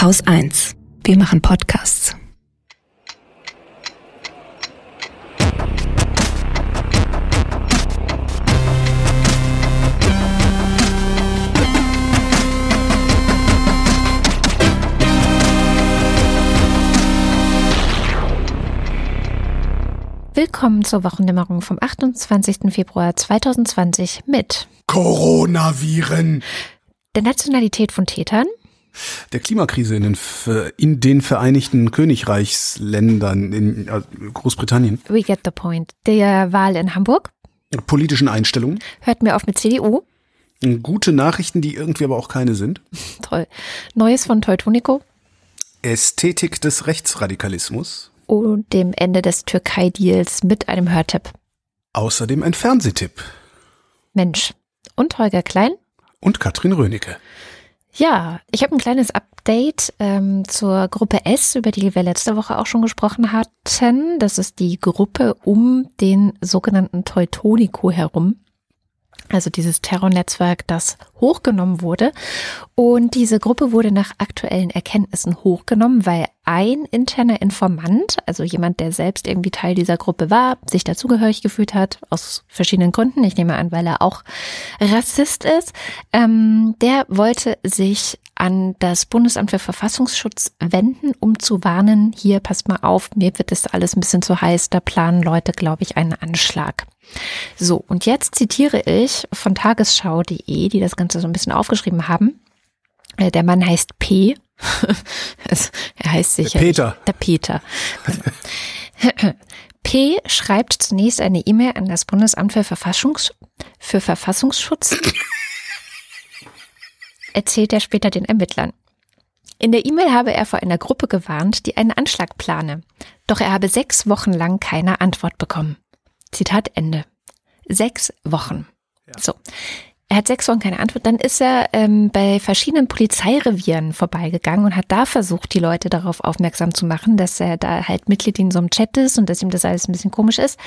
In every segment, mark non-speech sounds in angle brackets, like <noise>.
Haus 1. Wir machen Podcasts. Willkommen zur Wochendämmerung vom 28. Februar 2020 mit Coronaviren. der Nationalität von Tätern, Der Klimakrise in den, in den Vereinigten Königreichsländern in äh, Großbritannien. we get the point, der Wahl in Hamburg, Politischen Einstellungen. hört mir auf mit CDU, Gute Nachrichten, die irgendwie aber auch keine sind. <laughs> toll, Neues von Teutonico Ästhetik des Rechtsradikalismus. und dem Ende des Türkei-Deals mit einem Hörtipp. Außerdem ein Fernsehtipp. Mensch. Und Holger Klein? Und Katrin Rönecke. Ja, ich habe ein kleines Update ähm, zur Gruppe S, über die wir letzte Woche auch schon gesprochen hatten. Das ist die Gruppe um den sogenannten Teutonico herum. Also dieses Terrornetzwerk, das hochgenommen wurde. Und diese Gruppe wurde nach aktuellen Erkenntnissen hochgenommen, weil ein interner Informant, also jemand, der selbst irgendwie Teil dieser Gruppe war, sich dazugehörig gefühlt hat, aus verschiedenen Gründen. Ich nehme an, weil er auch Rassist ist. Ähm, der wollte sich an das Bundesamt für Verfassungsschutz wenden, um zu warnen, hier passt mal auf, mir wird das alles ein bisschen zu heiß, da planen Leute, glaube ich, einen Anschlag. So, und jetzt zitiere ich von tagesschau.de, die das Ganze so ein bisschen aufgeschrieben haben. Äh, Der Mann heißt P. <laughs> Er heißt sicher. Peter. Der Peter. <laughs> P schreibt zunächst eine E-Mail an das Bundesamt für, Verfassungs für Verfassungsschutz, erzählt er später den Ermittlern. In der E-Mail habe er vor einer Gruppe gewarnt, die einen Anschlag plane. Doch er habe sechs Wochen lang keine Antwort bekommen. Zitat Ende. Sechs Wochen. So. Er hat sechs Wochen keine Antwort. Dann ist er ähm, bei verschiedenen Polizeirevieren vorbeigegangen und hat da versucht, die Leute darauf aufmerksam zu machen, dass er da halt Mitglied in so einem Chat ist und dass ihm das alles ein bisschen komisch ist.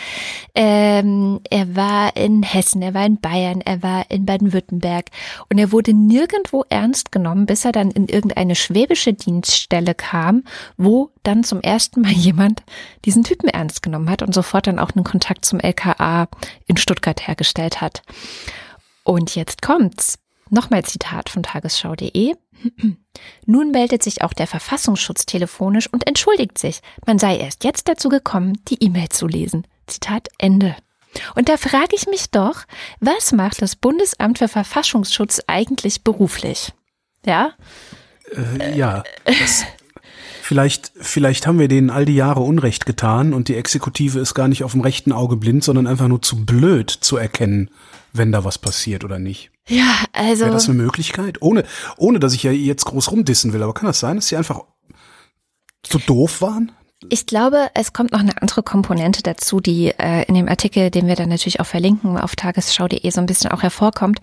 Ähm, er war in Hessen, er war in Bayern, er war in Baden-Württemberg und er wurde nirgendwo ernst genommen, bis er dann in irgendeine schwäbische Dienststelle kam, wo dann zum ersten Mal <laughs> jemand diesen Typen ernst genommen hat und sofort dann auch einen Kontakt zum LKA in Stuttgart hergestellt hat. Und jetzt kommt's. Nochmal Zitat von tagesschau.de. <clears throat> Nun meldet sich auch der Verfassungsschutz telefonisch und entschuldigt sich. Man sei erst jetzt dazu gekommen, die E-Mail zu lesen. Zitat Ende. Und da frage ich mich doch, was macht das Bundesamt für Verfassungsschutz eigentlich beruflich? Ja? Äh, ja. Das, vielleicht, vielleicht haben wir denen all die Jahre Unrecht getan und die Exekutive ist gar nicht auf dem rechten Auge blind, sondern einfach nur zu blöd zu erkennen, wenn da was passiert oder nicht. Ja, also. Wäre das eine Möglichkeit? Ohne, ohne dass ich ja jetzt groß rumdissen will, aber kann das sein, dass sie einfach so doof waren? Ich glaube, es kommt noch eine andere Komponente dazu, die äh, in dem Artikel, den wir dann natürlich auch verlinken, auf tagesschau.de so ein bisschen auch hervorkommt.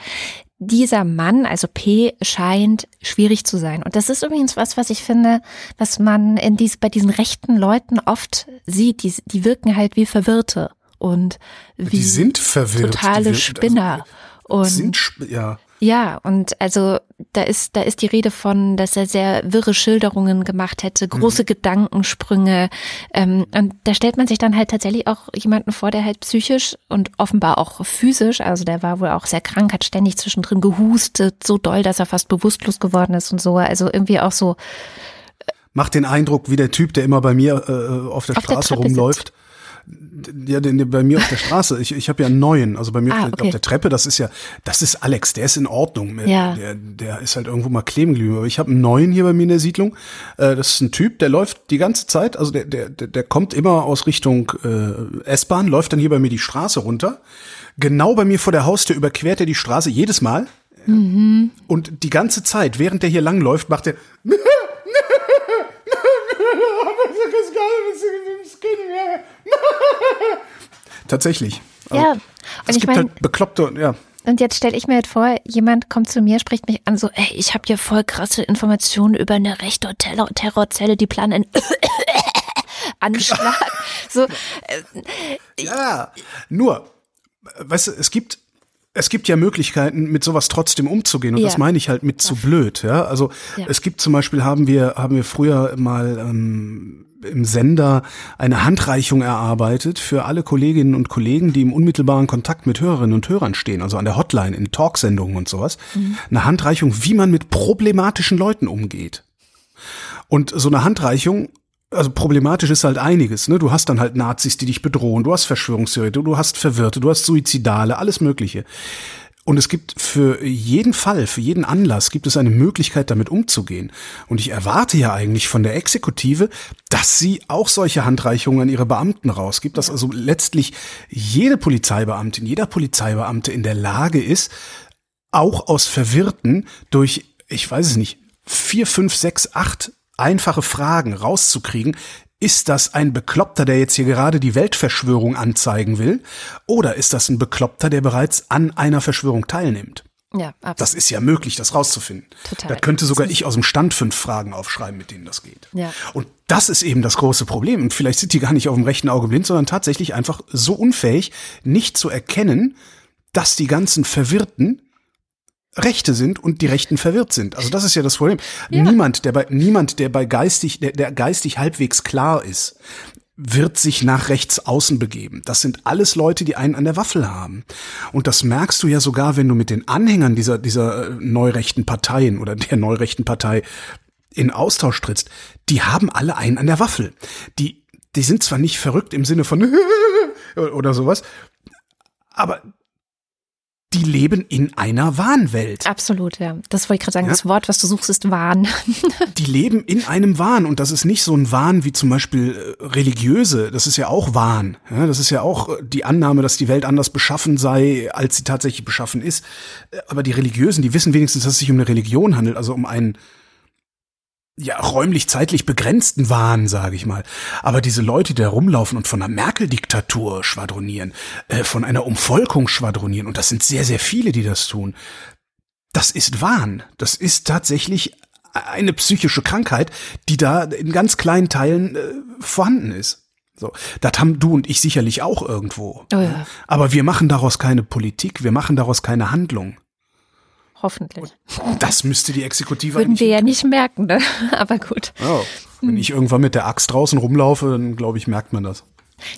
Dieser Mann, also P, scheint schwierig zu sein. Und das ist übrigens was, was ich finde, was man in dies, bei diesen rechten Leuten oft sieht. Die, die wirken halt wie Verwirrte und wie Die sind verwirrt. totale die wir- Spinner. Also, Und sind, ja. ja, und also da ist, da ist die Rede von, dass er sehr wirre Schilderungen gemacht hätte, große Gedankensprünge. Ähm, und da stellt man sich dann halt tatsächlich auch jemanden vor, der halt psychisch und offenbar auch physisch, also der war wohl auch sehr krank, hat ständig zwischendrin gehustet, so doll, dass er fast bewusstlos geworden ist und so. Also irgendwie auch so, Macht den Eindruck wie der Typ, der immer bei mir äh, auf der Auf der Straße Treppe rumläuft. Ja, den, den, bei mir auf der <laughs> Straße. Ich, ich habe ja einen neuen. Also bei mir Ah, auf, der- okay. auf der Treppe, das ist ja, das ist Alex, der ist in Ordnung. Ja. Der, der ist halt irgendwo mal kleben geblieben. Aber ich habe einen neuen hier bei mir in der Siedlung. Äh, das ist ein Typ, der läuft die ganze Zeit, also der, der, der kommt immer aus Richtung äh, S-Bahn, läuft dann hier bei mir die Straße runter. Genau bei mir vor der Haustür überquert er die Straße jedes Mal. Und die ganze Zeit, während der hier langläuft, macht er <laughs> <laughs> Tatsächlich. Also, ja. Und es ich gibt meine, halt bekloppte, ja. Und jetzt stelle ich mir halt vor, jemand kommt zu mir, spricht mich an, so, ey, ich habe hier voll krasse Informationen über eine rechte Terror Terrorzelle, die planen einen <laughs> Anschlag. <laughs> So, äh, Ja, nur, weißt du, es gibt es gibt ja Möglichkeiten, mit sowas trotzdem umzugehen. Und Ja. das meine ich halt mit zu blöd. Ja, also Ja. es gibt zum Beispiel haben wir haben wir früher mal ähm, im Sender eine Handreichung erarbeitet für alle Kolleginnen und Kollegen, die im unmittelbaren Kontakt mit Hörerinnen und Hörern stehen, also an der Hotline, in Talksendungen und sowas. Eine Handreichung, wie man mit problematischen Leuten umgeht. Und so eine Handreichung, also problematisch ist halt einiges. Ne? Du hast dann halt Nazis, die dich bedrohen, du hast Verschwörungstheoretiker, du hast Verwirrte, du hast Suizidale, alles Mögliche. Und es gibt für jeden Fall, für jeden Anlass gibt es eine Möglichkeit, damit umzugehen. Und ich erwarte ja eigentlich von der Exekutive, dass sie auch solche Handreichungen an ihre Beamten rausgibt, dass also letztlich jede Polizeibeamtin, jeder Polizeibeamte in der Lage ist, auch aus Verwirrten durch, ich weiß es nicht, vier, fünf, sechs, acht einfache Fragen rauszukriegen, ist das ein Bekloppter, der jetzt hier gerade die Weltverschwörung anzeigen will? Oder ist das ein Bekloppter, der bereits an einer Verschwörung teilnimmt? Ja, absolut. Das ist ja möglich, das rauszufinden. Total. Da könnte sogar ich aus dem Stand fünf Fragen aufschreiben, mit denen das geht. Ja. Und das ist eben das große Problem. Und vielleicht sind die gar nicht auf dem rechten Auge blind, sondern tatsächlich einfach so unfähig, nicht zu erkennen, dass die ganzen Verwirrten Rechte sind und die Rechten verwirrt sind. Also das ist ja das Problem. Niemand, der bei niemand, der bei geistig, der, der geistig halbwegs klar ist, wird sich nach rechts außen begeben. Das sind alles Leute, die einen an der Waffel haben. Und das merkst du ja sogar, wenn du mit den Anhängern dieser, dieser äh, neurechten Parteien oder der neurechten Partei in Austausch trittst. Die haben alle einen an der Waffel. Die, die sind zwar nicht verrückt im Sinne von <laughs> oder sowas, aber die leben in einer Wahnwelt. Absolut, ja. Das wollte ich gerade sagen. Ja? Das Wort, was du suchst, ist Wahn. <laughs> Die leben in einem Wahn und das ist nicht so ein Wahn wie zum Beispiel äh, religiöse. Das ist ja auch Wahn. Ja, das ist ja auch äh, die Annahme, dass die Welt anders beschaffen sei, als sie tatsächlich beschaffen ist. Äh, Aber die Religiösen, die wissen wenigstens, dass es sich um eine Religion handelt, also um einen ja, räumlich-zeitlich begrenzten Wahn, sage ich mal. Aber diese Leute, die da rumlaufen und von einer Merkel-Diktatur schwadronieren, äh, von einer Umvolkung schwadronieren, und das sind sehr, sehr viele, die das tun, das ist Wahn. Das ist tatsächlich eine psychische Krankheit, die da in ganz kleinen Teilen äh, vorhanden ist. So, das haben du und ich sicherlich auch irgendwo. Oh ja. Aber wir machen daraus keine Politik, wir machen daraus keine Handlung. Hoffentlich. Das müsste die Exekutive Würden wir ja nicht merken, ne? <laughs> Aber gut. Ja, wenn ich irgendwann mit der Axt draußen rumlaufe, dann glaube ich, merkt man das.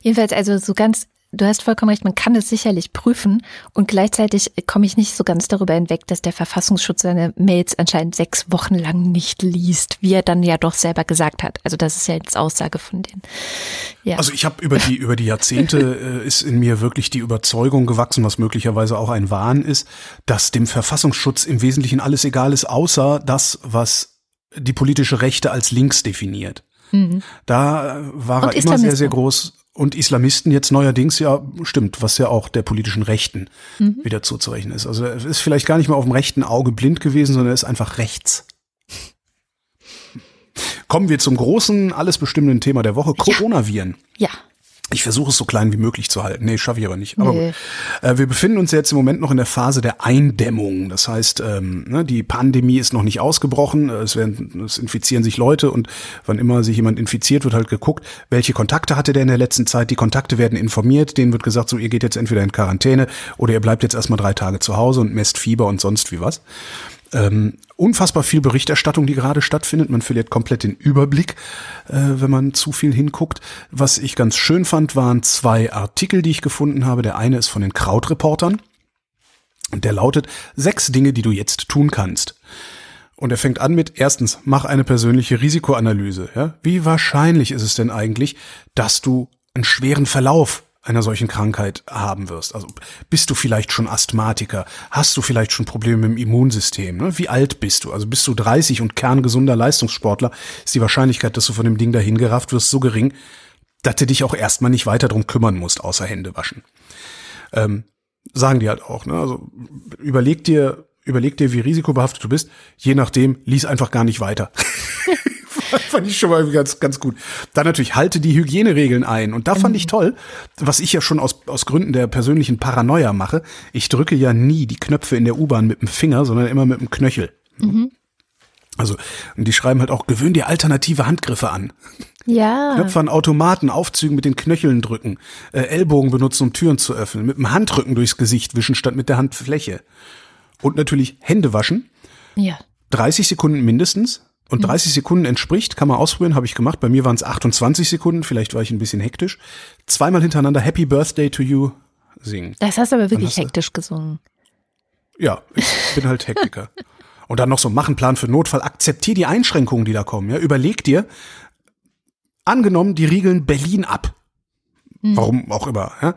Jedenfalls, also so ganz, du hast vollkommen recht, man kann es sicherlich prüfen und gleichzeitig komme ich nicht so ganz darüber hinweg, dass der Verfassungsschutz seine Mails anscheinend sechs Wochen lang nicht liest, wie er dann ja doch selber gesagt hat. Also das ist ja jetzt Aussage von denen. Ja. Also ich habe über die über die Jahrzehnte äh, ist in mir wirklich die Überzeugung gewachsen, was möglicherweise auch ein Wahn ist, dass dem Verfassungsschutz im Wesentlichen alles egal ist, außer das, was die politische Rechte als links definiert. Da äh, war Mhm. Und er immer sehr, sehr groß. Und Islamisten jetzt neuerdings ja stimmt, was ja auch der politischen Rechten Mhm. wieder zuzurechnen ist. Also er ist vielleicht gar nicht mehr auf dem rechten Auge blind gewesen, sondern er ist einfach rechts. Kommen wir zum großen, alles bestimmenden Thema der Woche, Coronaviren. ja. Ich versuche es so klein wie möglich zu halten. Nee, schaffe ich aber nicht. Aber Nee. gut. Äh, wir befinden uns jetzt im Moment noch in der Phase der Eindämmung. Das heißt, ähm, ne, die Pandemie ist noch nicht ausgebrochen. Es, werden, es infizieren sich Leute und wann immer sich jemand infiziert, wird halt geguckt, welche Kontakte hatte der in der letzten Zeit. Die Kontakte werden informiert. Denen wird gesagt, so ihr geht jetzt entweder in Quarantäne oder ihr bleibt jetzt erstmal drei Tage zu Hause und messt Fieber und sonst wie was. Ähm, unfassbar viel Berichterstattung, die gerade stattfindet. Man verliert komplett den Überblick, äh, wenn man zu viel hinguckt. Was ich ganz schön fand, waren zwei Artikel, die ich gefunden habe. Der eine ist von den Krautreportern. Und der lautet, sechs Dinge, die du jetzt tun kannst. Und er fängt an mit, erstens, mach eine persönliche Risikoanalyse. Ja? Wie wahrscheinlich ist es denn eigentlich, dass du einen schweren Verlauf einer solchen Krankheit haben wirst? Also bist du vielleicht schon Asthmatiker? Hast du vielleicht schon Probleme dem Immunsystem? Ne? Wie alt bist du? Also bist du 30 und kerngesunder Leistungssportler, ist die Wahrscheinlichkeit, dass du von dem Ding dahin gerafft wirst, so gering, dass du dich auch erstmal nicht weiter drum kümmern musst, außer Hände waschen. Ähm, sagen die halt auch. Ne? Also überleg dir, überleg dir, wie risikobehaftet du bist. Je nachdem, lies einfach gar nicht weiter. <laughs> <laughs> fand ich schon mal ganz, ganz gut. Dann natürlich, halte die Hygieneregeln ein. Und da fand ich toll, was ich ja schon aus, aus Gründen der persönlichen Paranoia mache. Ich drücke ja nie die Knöpfe in der U-Bahn mit dem Finger, sondern immer mit dem Knöchel. Also, und die schreiben halt auch, gewöhn dir alternative Handgriffe an. Ja. Knöpfe an Automaten, Aufzügen mit den Knöcheln drücken, äh, Ellbogen benutzen, um Türen zu öffnen, mit dem Handrücken durchs Gesicht wischen statt mit der Handfläche. Und natürlich Hände waschen. Ja. 30 Sekunden mindestens. Und 30 Sekunden entspricht, kann man ausprobieren, habe ich gemacht. Bei mir waren es 28 Sekunden, vielleicht war ich ein bisschen hektisch. Zweimal hintereinander Happy Birthday to you singen. Das hast du aber wirklich hast du- hektisch gesungen. Ja, ich bin halt Hektiker. <laughs> Und dann noch so machen Plan für Notfall. Akzeptier die Einschränkungen, die da kommen. Ja, überleg dir, angenommen, die riegeln Berlin ab. Warum auch immer. Ja?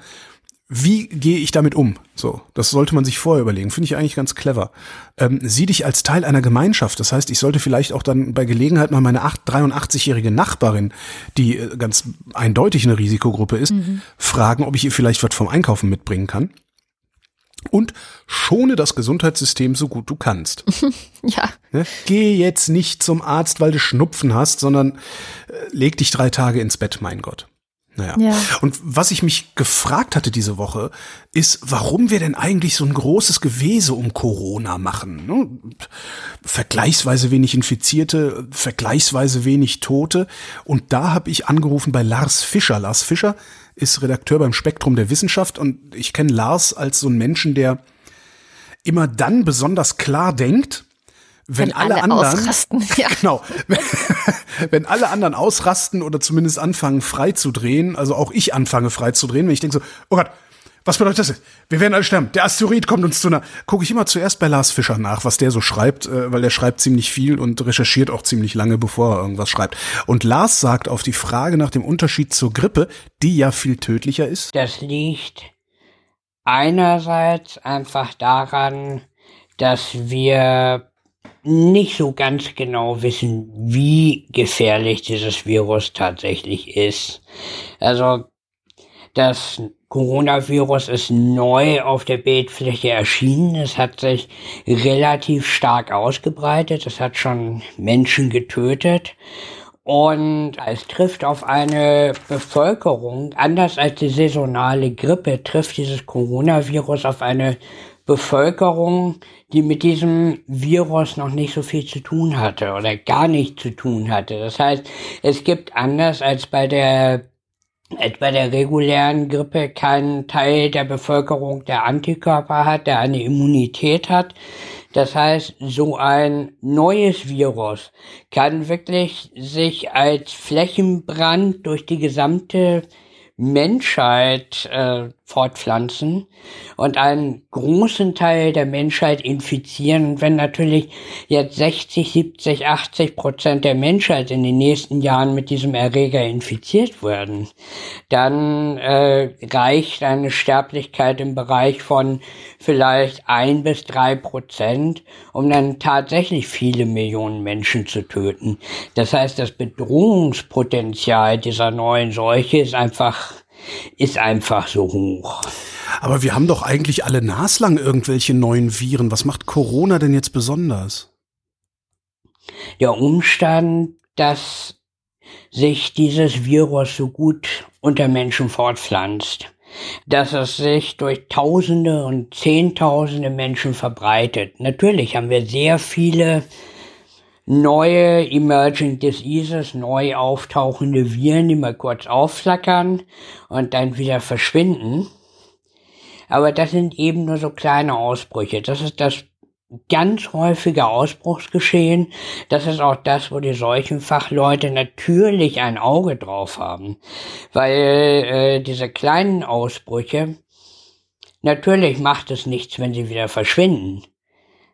Wie gehe ich damit um? So, das sollte man sich vorher überlegen. Finde ich eigentlich ganz clever. Ähm, sieh dich als Teil einer Gemeinschaft. Das heißt, ich sollte vielleicht auch dann bei Gelegenheit mal meine acht- 83-jährige Nachbarin, die äh, ganz eindeutig eine Risikogruppe ist, fragen, ob ich ihr vielleicht was vom Einkaufen mitbringen kann. Und schone das Gesundheitssystem so gut du kannst. <laughs> Ja. Ne? Geh jetzt nicht zum Arzt, weil du Schnupfen hast, sondern äh, leg dich drei Tage ins Bett, mein Gott. Naja. Ja. Und was ich mich gefragt hatte diese Woche, ist, warum wir denn eigentlich so ein großes Gewese um Corona machen. Ne? Vergleichsweise wenig Infizierte, vergleichsweise wenig Tote. Und da habe ich angerufen bei Lars Fischer. Lars Fischer ist Redakteur beim Spektrum der Wissenschaft und ich kenne Lars als so einen Menschen, der immer dann besonders klar denkt, wenn, Wenn alle, alle anderen ausrasten, <laughs> ja. genau, wenn, <laughs> wenn alle anderen ausrasten oder zumindest anfangen frei zu drehen, also auch ich anfange frei zu drehen, wenn ich denke so, oh Gott, was bedeutet das? jetzt? Wir werden alle sterben. Der Asteroid kommt uns zu nah. Gucke ich immer zuerst bei Lars Fischer nach, was der so schreibt, äh, weil der schreibt ziemlich viel und recherchiert auch ziemlich lange, bevor er irgendwas schreibt. Und Lars sagt auf die Frage nach dem Unterschied zur Grippe, die ja viel tödlicher ist. Das liegt einerseits einfach daran, dass wir nicht so ganz genau wissen, wie gefährlich dieses Virus tatsächlich ist. Also das Coronavirus ist neu auf der Bildfläche erschienen. Es hat sich relativ stark ausgebreitet. Es hat schon Menschen getötet. Und es trifft auf eine Bevölkerung, anders als die saisonale Grippe, trifft dieses Coronavirus auf eine Bevölkerung, die mit diesem Virus noch nicht so viel zu tun hatte oder gar nichts zu tun hatte. Das heißt, es gibt anders als bei der etwa der regulären Grippe keinen Teil der Bevölkerung, der Antikörper hat, der eine Immunität hat. Das heißt, so ein neues Virus kann wirklich sich als Flächenbrand durch die gesamte Menschheit äh, fortpflanzen und einen großen Teil der Menschheit infizieren. Und wenn natürlich jetzt 60, 70, 80 Prozent der Menschheit in den nächsten Jahren mit diesem Erreger infiziert werden, dann äh, reicht eine Sterblichkeit im Bereich von vielleicht ein bis drei Prozent, um dann tatsächlich viele Millionen Menschen zu töten. Das heißt, das Bedrohungspotenzial dieser neuen Seuche ist einfach ist einfach so hoch. Aber wir haben doch eigentlich alle naslang irgendwelche neuen Viren. Was macht Corona denn jetzt besonders? Der Umstand, dass sich dieses Virus so gut unter Menschen fortpflanzt, dass es sich durch Tausende und Zehntausende Menschen verbreitet. Natürlich haben wir sehr viele neue Emerging Diseases, neu auftauchende Viren, die mal kurz aufflackern und dann wieder verschwinden. Aber das sind eben nur so kleine Ausbrüche. Das ist das ganz häufige Ausbruchsgeschehen. Das ist auch das, wo die Seuchenfachleute natürlich ein Auge drauf haben. Weil äh, diese kleinen Ausbrüche, natürlich macht es nichts, wenn sie wieder verschwinden.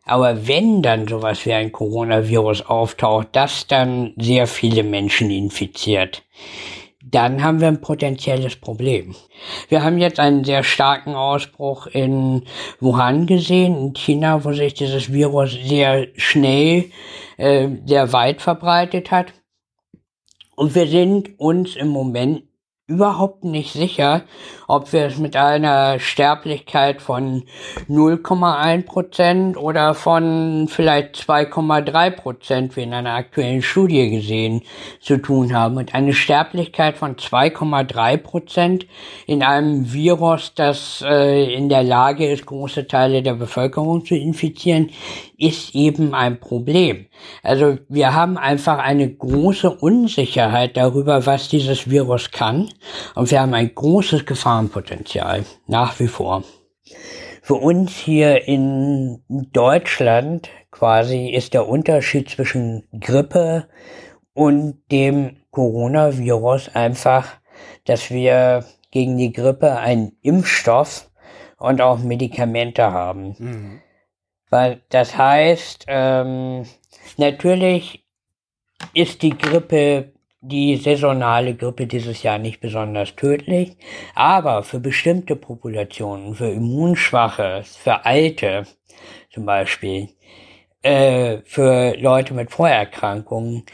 Aber wenn dann sowas wie ein Coronavirus auftaucht, das dann sehr viele Menschen infiziert, dann haben wir ein potenzielles Problem. Wir haben jetzt einen sehr starken Ausbruch in Wuhan gesehen, in China, wo sich dieses Virus sehr schnell, äh, sehr weit verbreitet hat. Und wir sind uns im Moment überhaupt nicht sicher, ob wir es mit einer Sterblichkeit von 0,1 Prozent oder von vielleicht 2,3 Prozent, wie in einer aktuellen Studie gesehen, zu tun haben. Und eine Sterblichkeit von 2,3 Prozent in einem Virus, das äh, in der Lage ist, große Teile der Bevölkerung zu infizieren, ist eben ein Problem. Also wir haben einfach eine große Unsicherheit darüber, was dieses Virus kann. Und wir haben ein großes Gefahrenpotenzial, nach wie vor. Für uns hier in Deutschland quasi ist der Unterschied zwischen Grippe und dem Coronavirus einfach, dass wir gegen die Grippe einen Impfstoff und auch Medikamente haben. Mhm. Weil das heißt, ähm, natürlich ist die Grippe, die saisonale Grippe dieses Jahr nicht besonders tödlich, aber für bestimmte Populationen, für Immunschwache, für Alte zum Beispiel, äh, für Leute mit Vorerkrankungen,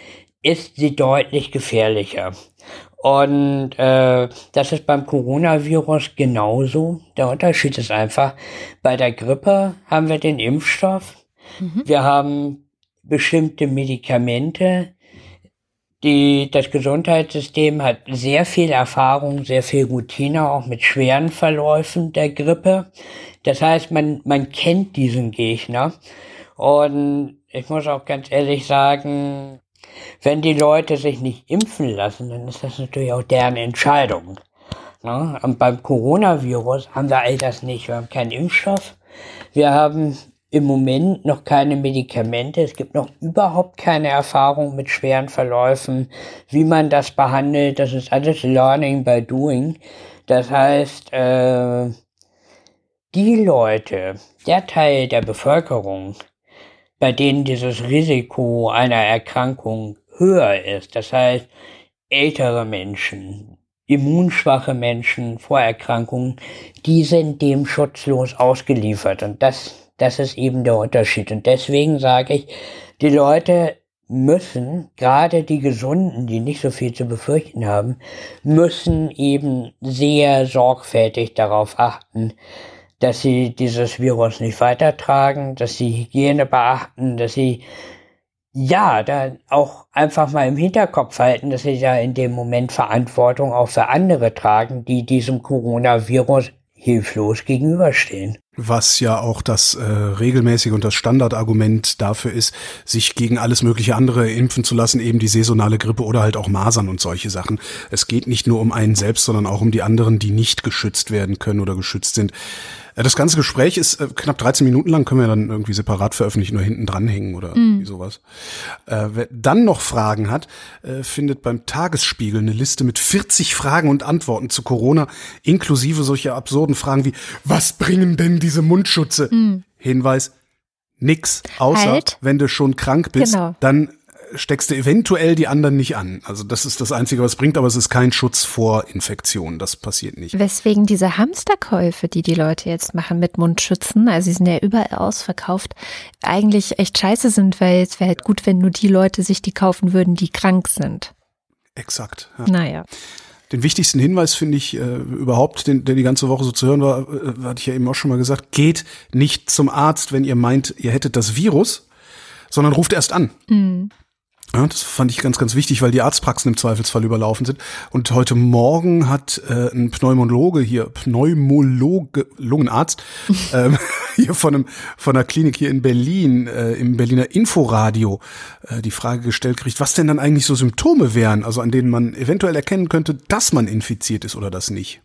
ist sie deutlich gefährlicher. Und äh, das ist beim Coronavirus genauso. Der Unterschied ist einfach, bei der Grippe haben wir den Impfstoff, mhm. wir haben bestimmte Medikamente, die, das Gesundheitssystem hat sehr viel Erfahrung, sehr viel Routine, auch mit schweren Verläufen der Grippe. Das heißt, man, man kennt diesen Gegner. Und ich muss auch ganz ehrlich sagen, wenn die Leute sich nicht impfen lassen, dann ist das natürlich auch deren Entscheidung. Ne? Und beim Coronavirus haben wir all das nicht. Wir haben keinen Impfstoff. Wir haben im Moment noch keine Medikamente. Es gibt noch überhaupt keine Erfahrung mit schweren Verläufen, wie man das behandelt. Das ist alles Learning by Doing. Das heißt, äh, die Leute, der Teil der Bevölkerung, bei denen dieses Risiko einer Erkrankung höher ist. Das heißt, ältere Menschen, immunschwache Menschen, Vorerkrankungen, die sind dem schutzlos ausgeliefert. Und das, das ist eben der Unterschied. Und deswegen sage ich, die Leute müssen, gerade die Gesunden, die nicht so viel zu befürchten haben, müssen eben sehr sorgfältig darauf achten, dass sie dieses Virus nicht weitertragen, dass sie Hygiene beachten, dass sie ja, da auch einfach mal im Hinterkopf halten, dass sie ja in dem Moment Verantwortung auch für andere tragen, die diesem Coronavirus hilflos gegenüberstehen. Was ja auch das äh, regelmäßige und das Standardargument dafür ist, sich gegen alles mögliche andere impfen zu lassen, eben die saisonale Grippe oder halt auch Masern und solche Sachen. Es geht nicht nur um einen selbst, sondern auch um die anderen, die nicht geschützt werden können oder geschützt sind. Das ganze Gespräch ist äh, knapp 13 Minuten lang, können wir dann irgendwie separat veröffentlichen oder hinten dranhängen oder mhm. sowas. Äh, wer dann noch Fragen hat, äh, findet beim Tagesspiegel eine Liste mit 40 Fragen und Antworten zu Corona, inklusive solcher absurden Fragen wie, was bringen denn diese Mundschutze? Mhm. Hinweis, nix, außer halt. wenn du schon krank bist, genau. dann steckst du eventuell die anderen nicht an. Also das ist das Einzige, was bringt, aber es ist kein Schutz vor Infektionen. Das passiert nicht. Weswegen diese Hamsterkäufe, die die Leute jetzt machen mit Mundschützen, also sie sind ja überall ausverkauft, eigentlich echt scheiße sind, weil es wäre halt gut, wenn nur die Leute sich die kaufen würden, die krank sind. Exakt. Ja. Naja. Den wichtigsten Hinweis finde ich äh, überhaupt, den, der die ganze Woche so zu hören war, äh, hatte ich ja eben auch schon mal gesagt, geht nicht zum Arzt, wenn ihr meint, ihr hättet das Virus, sondern ruft erst an. Mhm. Ja, das fand ich ganz, ganz wichtig, weil die Arztpraxen im Zweifelsfall überlaufen sind. Und heute Morgen hat äh, ein Pneumologe hier, Pneumologe, Lungenarzt, <laughs> ähm, hier von, einem, von einer Klinik hier in Berlin, äh, im Berliner Inforadio, äh, die Frage gestellt kriegt, was denn dann eigentlich so Symptome wären, also an denen man eventuell erkennen könnte, dass man infiziert ist oder das nicht.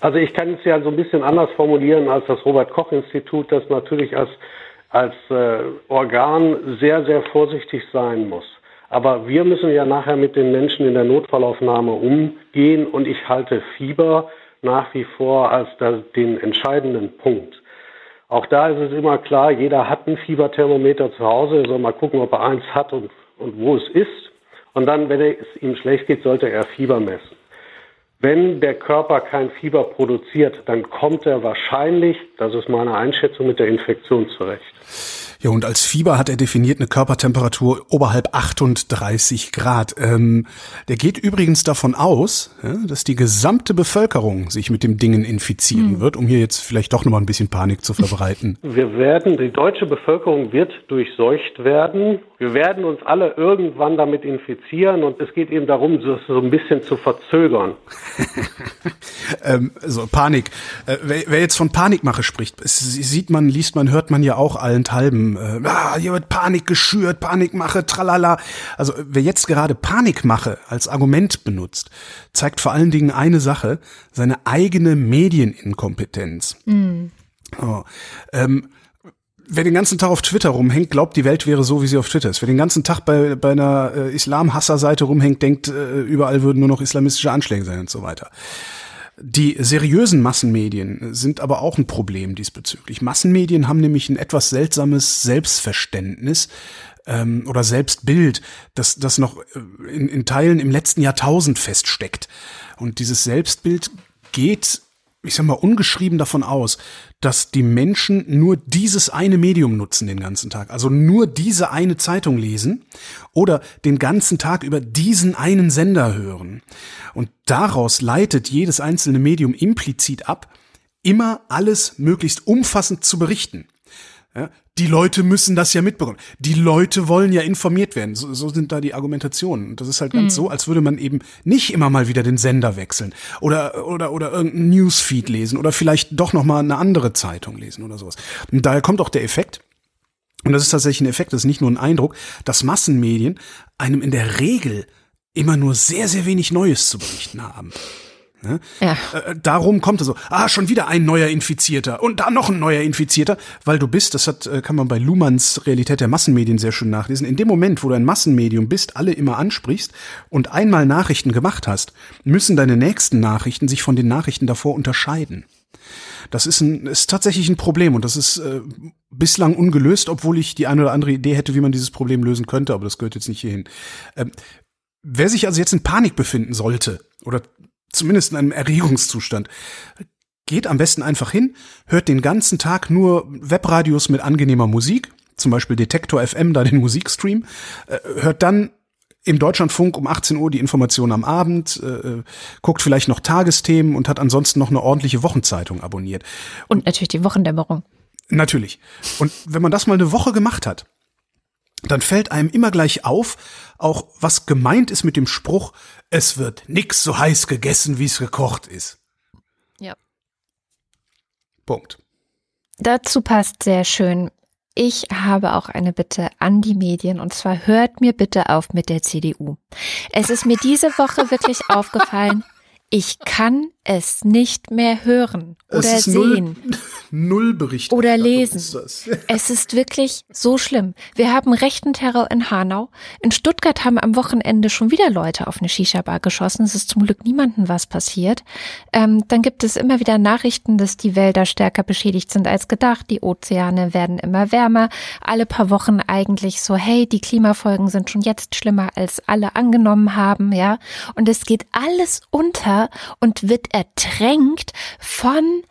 Also ich kann es ja so ein bisschen anders formulieren als das Robert Koch Institut, das natürlich als als äh, Organ sehr, sehr vorsichtig sein muss. Aber wir müssen ja nachher mit den Menschen in der Notfallaufnahme umgehen und ich halte Fieber nach wie vor als den entscheidenden Punkt. Auch da ist es immer klar, jeder hat ein Fieberthermometer zu Hause, er soll mal gucken, ob er eins hat und, und wo es ist. Und dann, wenn es ihm schlecht geht, sollte er Fieber messen. Wenn der Körper kein Fieber produziert, dann kommt er wahrscheinlich, das ist meine Einschätzung, mit der Infektion zurecht. Ja, und als Fieber hat er definiert eine Körpertemperatur oberhalb 38 Grad. Ähm, der geht übrigens davon aus, ja, dass die gesamte Bevölkerung sich mit dem Dingen infizieren hm. wird, um hier jetzt vielleicht doch nochmal ein bisschen Panik zu verbreiten. <laughs> Wir werden, die deutsche Bevölkerung wird durchseucht werden. Wir werden uns alle irgendwann damit infizieren und es geht eben darum, das so ein bisschen zu verzögern. <laughs> ähm, so, Panik. Äh, wer, wer, jetzt von Panikmache spricht, sieht man, liest man, hört man ja auch allenthalben. Äh, ah, hier wird Panik geschürt, Panikmache, tralala. Also wer jetzt gerade Panikmache als Argument benutzt, zeigt vor allen Dingen eine Sache, seine eigene Medieninkompetenz. Mhm. Oh, ähm, wer den ganzen Tag auf Twitter rumhängt, glaubt, die Welt wäre so, wie sie auf Twitter ist. Wer den ganzen Tag bei, bei einer äh, Islam-Hasser-Seite rumhängt, denkt, äh, überall würden nur noch islamistische Anschläge sein und so weiter. Die seriösen Massenmedien sind aber auch ein Problem diesbezüglich. Massenmedien haben nämlich ein etwas seltsames Selbstverständnis ähm, oder Selbstbild, das, das noch äh, in, in Teilen im letzten Jahrtausend feststeckt. Und dieses Selbstbild geht ich sag mal, ungeschrieben davon aus, dass die Menschen nur dieses eine Medium nutzen den ganzen Tag. Also nur diese eine Zeitung lesen oder den ganzen Tag über diesen einen Sender hören. Und daraus leitet jedes einzelne Medium implizit ab, immer alles möglichst umfassend zu berichten. Ja, die Leute müssen das ja mitbekommen. Die Leute wollen ja informiert werden. So, so sind da die Argumentationen. Und das ist halt ganz mhm. so, als würde man eben nicht immer mal wieder den Sender wechseln oder oder oder irgendein Newsfeed lesen oder vielleicht doch noch mal eine andere Zeitung lesen oder sowas. Und daher kommt auch der Effekt. Und das ist tatsächlich ein Effekt, das ist nicht nur ein Eindruck, dass Massenmedien einem in der Regel immer nur sehr, sehr wenig Neues zu berichten haben. Ne? Ja. Äh, darum kommt es so, ah, schon wieder ein neuer Infizierter und da noch ein neuer Infizierter, weil du bist, das hat, äh, kann man bei Luhmanns Realität der Massenmedien sehr schön nachlesen, in dem Moment, wo du ein Massenmedium bist, alle immer ansprichst und einmal Nachrichten gemacht hast, müssen deine nächsten Nachrichten sich von den Nachrichten davor unterscheiden. Das ist, ein, ist tatsächlich ein Problem und das ist äh, bislang ungelöst, obwohl ich die eine oder andere Idee hätte, wie man dieses Problem lösen könnte, aber das gehört jetzt nicht hierhin. Ähm, wer sich also jetzt in Panik befinden sollte oder zumindest in einem Erregungszustand. Geht am besten einfach hin, hört den ganzen Tag nur Webradios mit angenehmer Musik, zum Beispiel Detektor FM, da den Musikstream, äh, hört dann im Deutschlandfunk um 18 Uhr die Information am Abend, äh, guckt vielleicht noch Tagesthemen und hat ansonsten noch eine ordentliche Wochenzeitung abonniert. Und natürlich die Wochendämmerung. Natürlich. Und wenn man das mal eine Woche gemacht hat, dann fällt einem immer gleich auf, auch was gemeint ist mit dem Spruch, es wird nix so heiß gegessen, wie es gekocht ist. Ja. Punkt. Dazu passt sehr schön. Ich habe auch eine Bitte an die Medien und zwar hört mir bitte auf mit der CDU. Es ist mir diese Woche wirklich aufgefallen, ich kann es nicht mehr hören oder sehen. Null, <laughs> null Bericht. Oder lesen. Ist <laughs> es ist wirklich so schlimm. Wir haben rechten Terror in Hanau. In Stuttgart haben am Wochenende schon wieder Leute auf eine Shisha-Bar geschossen. Es ist zum Glück niemandem was passiert. Ähm, dann gibt es immer wieder Nachrichten, dass die Wälder stärker beschädigt sind als gedacht. Die Ozeane werden immer wärmer. Alle paar Wochen eigentlich so, hey, die Klimafolgen sind schon jetzt schlimmer als alle angenommen haben, ja. Und es geht alles unter und wird ertränkt von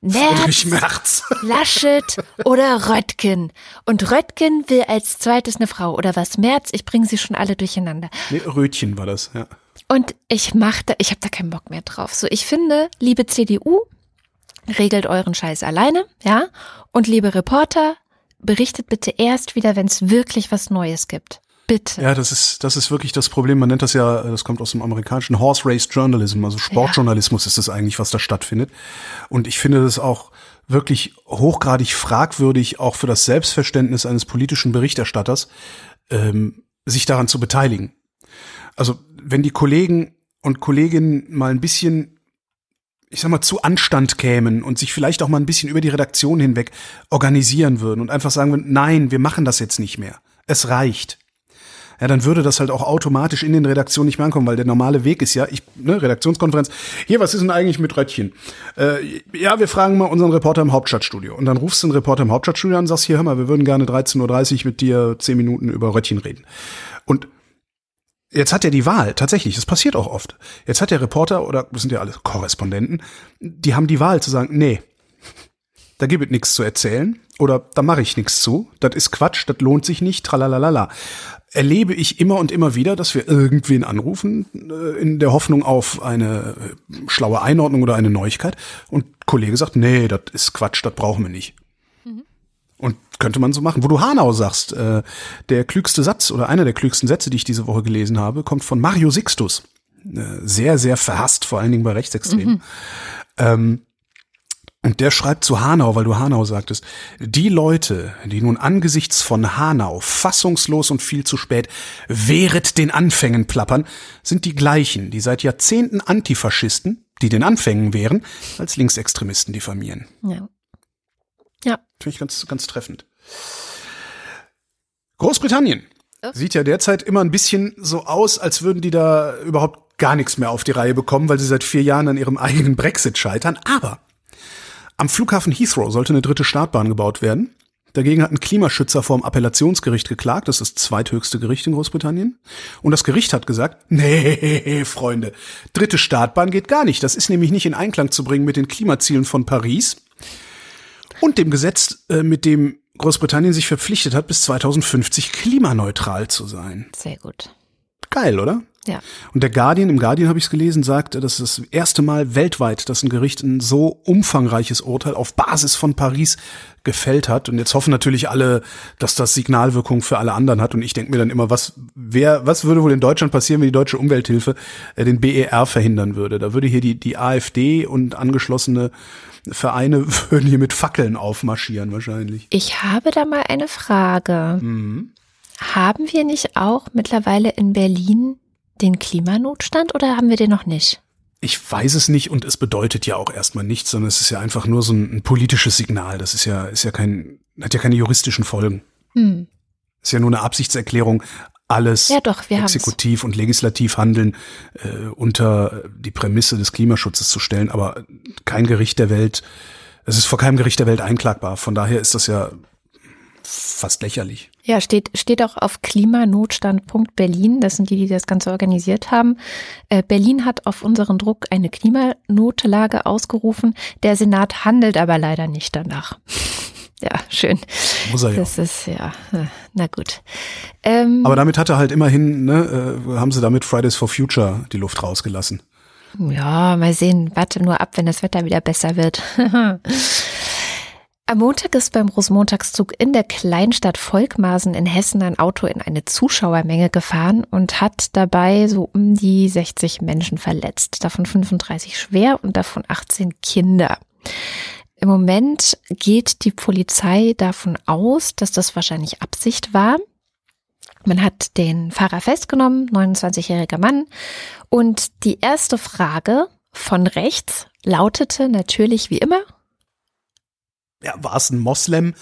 Merz, Merz. <laughs> Laschet oder Röttgen. Und Röttgen will als zweites eine Frau. Oder was? Merz, ich bringe sie schon alle durcheinander. Nee, Rötchen war das, ja. Und ich mach da, ich habe da keinen Bock mehr drauf. So, ich finde, liebe CDU, regelt euren Scheiß alleine, ja? Und liebe Reporter, berichtet bitte erst wieder, wenn es wirklich was Neues gibt. Bitte. Ja, das ist, das ist wirklich das Problem. Man nennt das ja, das kommt aus dem amerikanischen Horse Race Journalism, also Sportjournalismus ja. ist das eigentlich, was da stattfindet. Und ich finde das auch wirklich hochgradig fragwürdig, auch für das Selbstverständnis eines politischen Berichterstatters, ähm, sich daran zu beteiligen. Also, wenn die Kollegen und Kolleginnen mal ein bisschen ich sag mal, zu Anstand kämen und sich vielleicht auch mal ein bisschen über die Redaktion hinweg organisieren würden und einfach sagen würden, nein, wir machen das jetzt nicht mehr. Es reicht ja, dann würde das halt auch automatisch in den Redaktionen nicht mehr ankommen, weil der normale Weg ist ja, ich, ne, Redaktionskonferenz, hier, was ist denn eigentlich mit Röttchen? Äh, ja, wir fragen mal unseren Reporter im Hauptstadtstudio. Und dann rufst du den Reporter im Hauptstadtstudio an und sagst, hier, hör mal, wir würden gerne 13.30 Uhr mit dir 10 Minuten über Röttchen reden. Und Jetzt hat er die Wahl, tatsächlich, das passiert auch oft. Jetzt hat der Reporter, oder das sind ja alle Korrespondenten, die haben die Wahl zu sagen, nee, <laughs> da gibt es nichts zu erzählen. Oder da mache ich nichts zu, das ist Quatsch, das lohnt sich nicht, tralalala. Erlebe ich immer und immer wieder, dass wir irgendwen anrufen, äh, in der Hoffnung auf eine äh, schlaue Einordnung oder eine Neuigkeit. Und Kollege sagt, nee, das ist Quatsch, das brauchen wir nicht. Und könnte man so machen. Wo du Hanau sagst, äh, der klügste Satz oder einer der klügsten Sätze, die ich diese Woche gelesen habe, kommt von Mario Sixtus. Äh, sehr, sehr verhasst, vor allen Dingen bei Rechtsextremen. Ähm, und der schreibt zu Hanau, weil du Hanau sagtest, die Leute, die nun angesichts von Hanau fassungslos und viel zu spät wehret den Anfängen plappern, sind die gleichen, die seit Jahrzehnten Antifaschisten, die den Anfängen wären, als Linksextremisten diffamieren. Ja. Ja. Finde ich ganz, ganz treffend. Großbritannien Oh. sieht ja derzeit immer ein bisschen so aus, als würden die da überhaupt gar nichts mehr auf die Reihe bekommen, weil sie seit vier Jahren an ihrem eigenen Brexit scheitern. Aber am Flughafen Heathrow sollte eine dritte Startbahn gebaut werden. Dagegen hat ein Klimaschützer vorm Appellationsgericht geklagt. Das ist das zweithöchste Gericht in Großbritannien. Und das Gericht hat gesagt, <laughs> nee, Freunde, dritte Startbahn geht gar nicht. Das ist nämlich nicht in Einklang zu bringen mit den Klimazielen von Paris und dem Gesetz, äh, mit dem Großbritannien sich verpflichtet hat, bis 2050 klimaneutral zu sein. Sehr gut. Geil, oder? Ja. Und der Guardian, im Guardian habe ich es gelesen, sagt, das ist das erste Mal weltweit, dass ein Gericht ein so umfangreiches Urteil auf Basis von Paris gefällt hat. Und jetzt hoffen natürlich alle, dass das Signalwirkung für alle anderen hat. Und ich denke mir dann immer, was, wer, was würde wohl in Deutschland passieren, wenn die deutsche Umwelthilfe äh, den BER verhindern würde? Da würde hier die, die AfD und angeschlossene Vereine <laughs> würden hier mit Fackeln aufmarschieren wahrscheinlich. Ich habe da mal eine Frage. Haben wir nicht auch mittlerweile in Berlin den Klimanotstand oder haben wir den noch nicht? Ich weiß es nicht und es bedeutet ja auch erstmal nichts, sondern es ist ja einfach nur so ein, ein politisches Signal. Das ist ja, ist ja kein, hat ja keine juristischen Folgen. Hm. Ist ja nur eine Absichtserklärung, alles Ja, doch, wir haben's. Exekutiv und Legislativhandeln äh, unter die Prämisse des Klimaschutzes zu stellen, aber kein Gericht der Welt, es ist vor keinem Gericht der Welt einklagbar. Von daher ist das ja fast lächerlich. Ja, steht, steht auch auf Klimanotstand.berlin. Das sind die, die das Ganze organisiert haben. Äh, Berlin hat auf unseren Druck eine Klimanotlage ausgerufen. Der Senat handelt aber leider nicht danach. <laughs> Ja, schön. Muss er ja. Das ist, ja, äh, na gut. Ähm, Aber damit hat er halt immerhin, ne, äh, haben sie damit Fridays for Future die Luft rausgelassen. Ja, mal sehen. Warte nur ab, wenn das Wetter wieder besser wird. <laughs> Am Montag ist beim Rosenmontagszug in der Kleinstadt Volkmarsen in Hessen ein Auto in eine Zuschauermenge gefahren und hat dabei so um die 60 Menschen verletzt. Davon 35 schwer und davon 18 Kinder. Im Moment geht die Polizei davon aus, dass das wahrscheinlich Absicht war. Man hat den Fahrer festgenommen, 29-jähriger Mann. Und die erste Frage von rechts lautete natürlich wie immer, Ja, war es ein Moslem?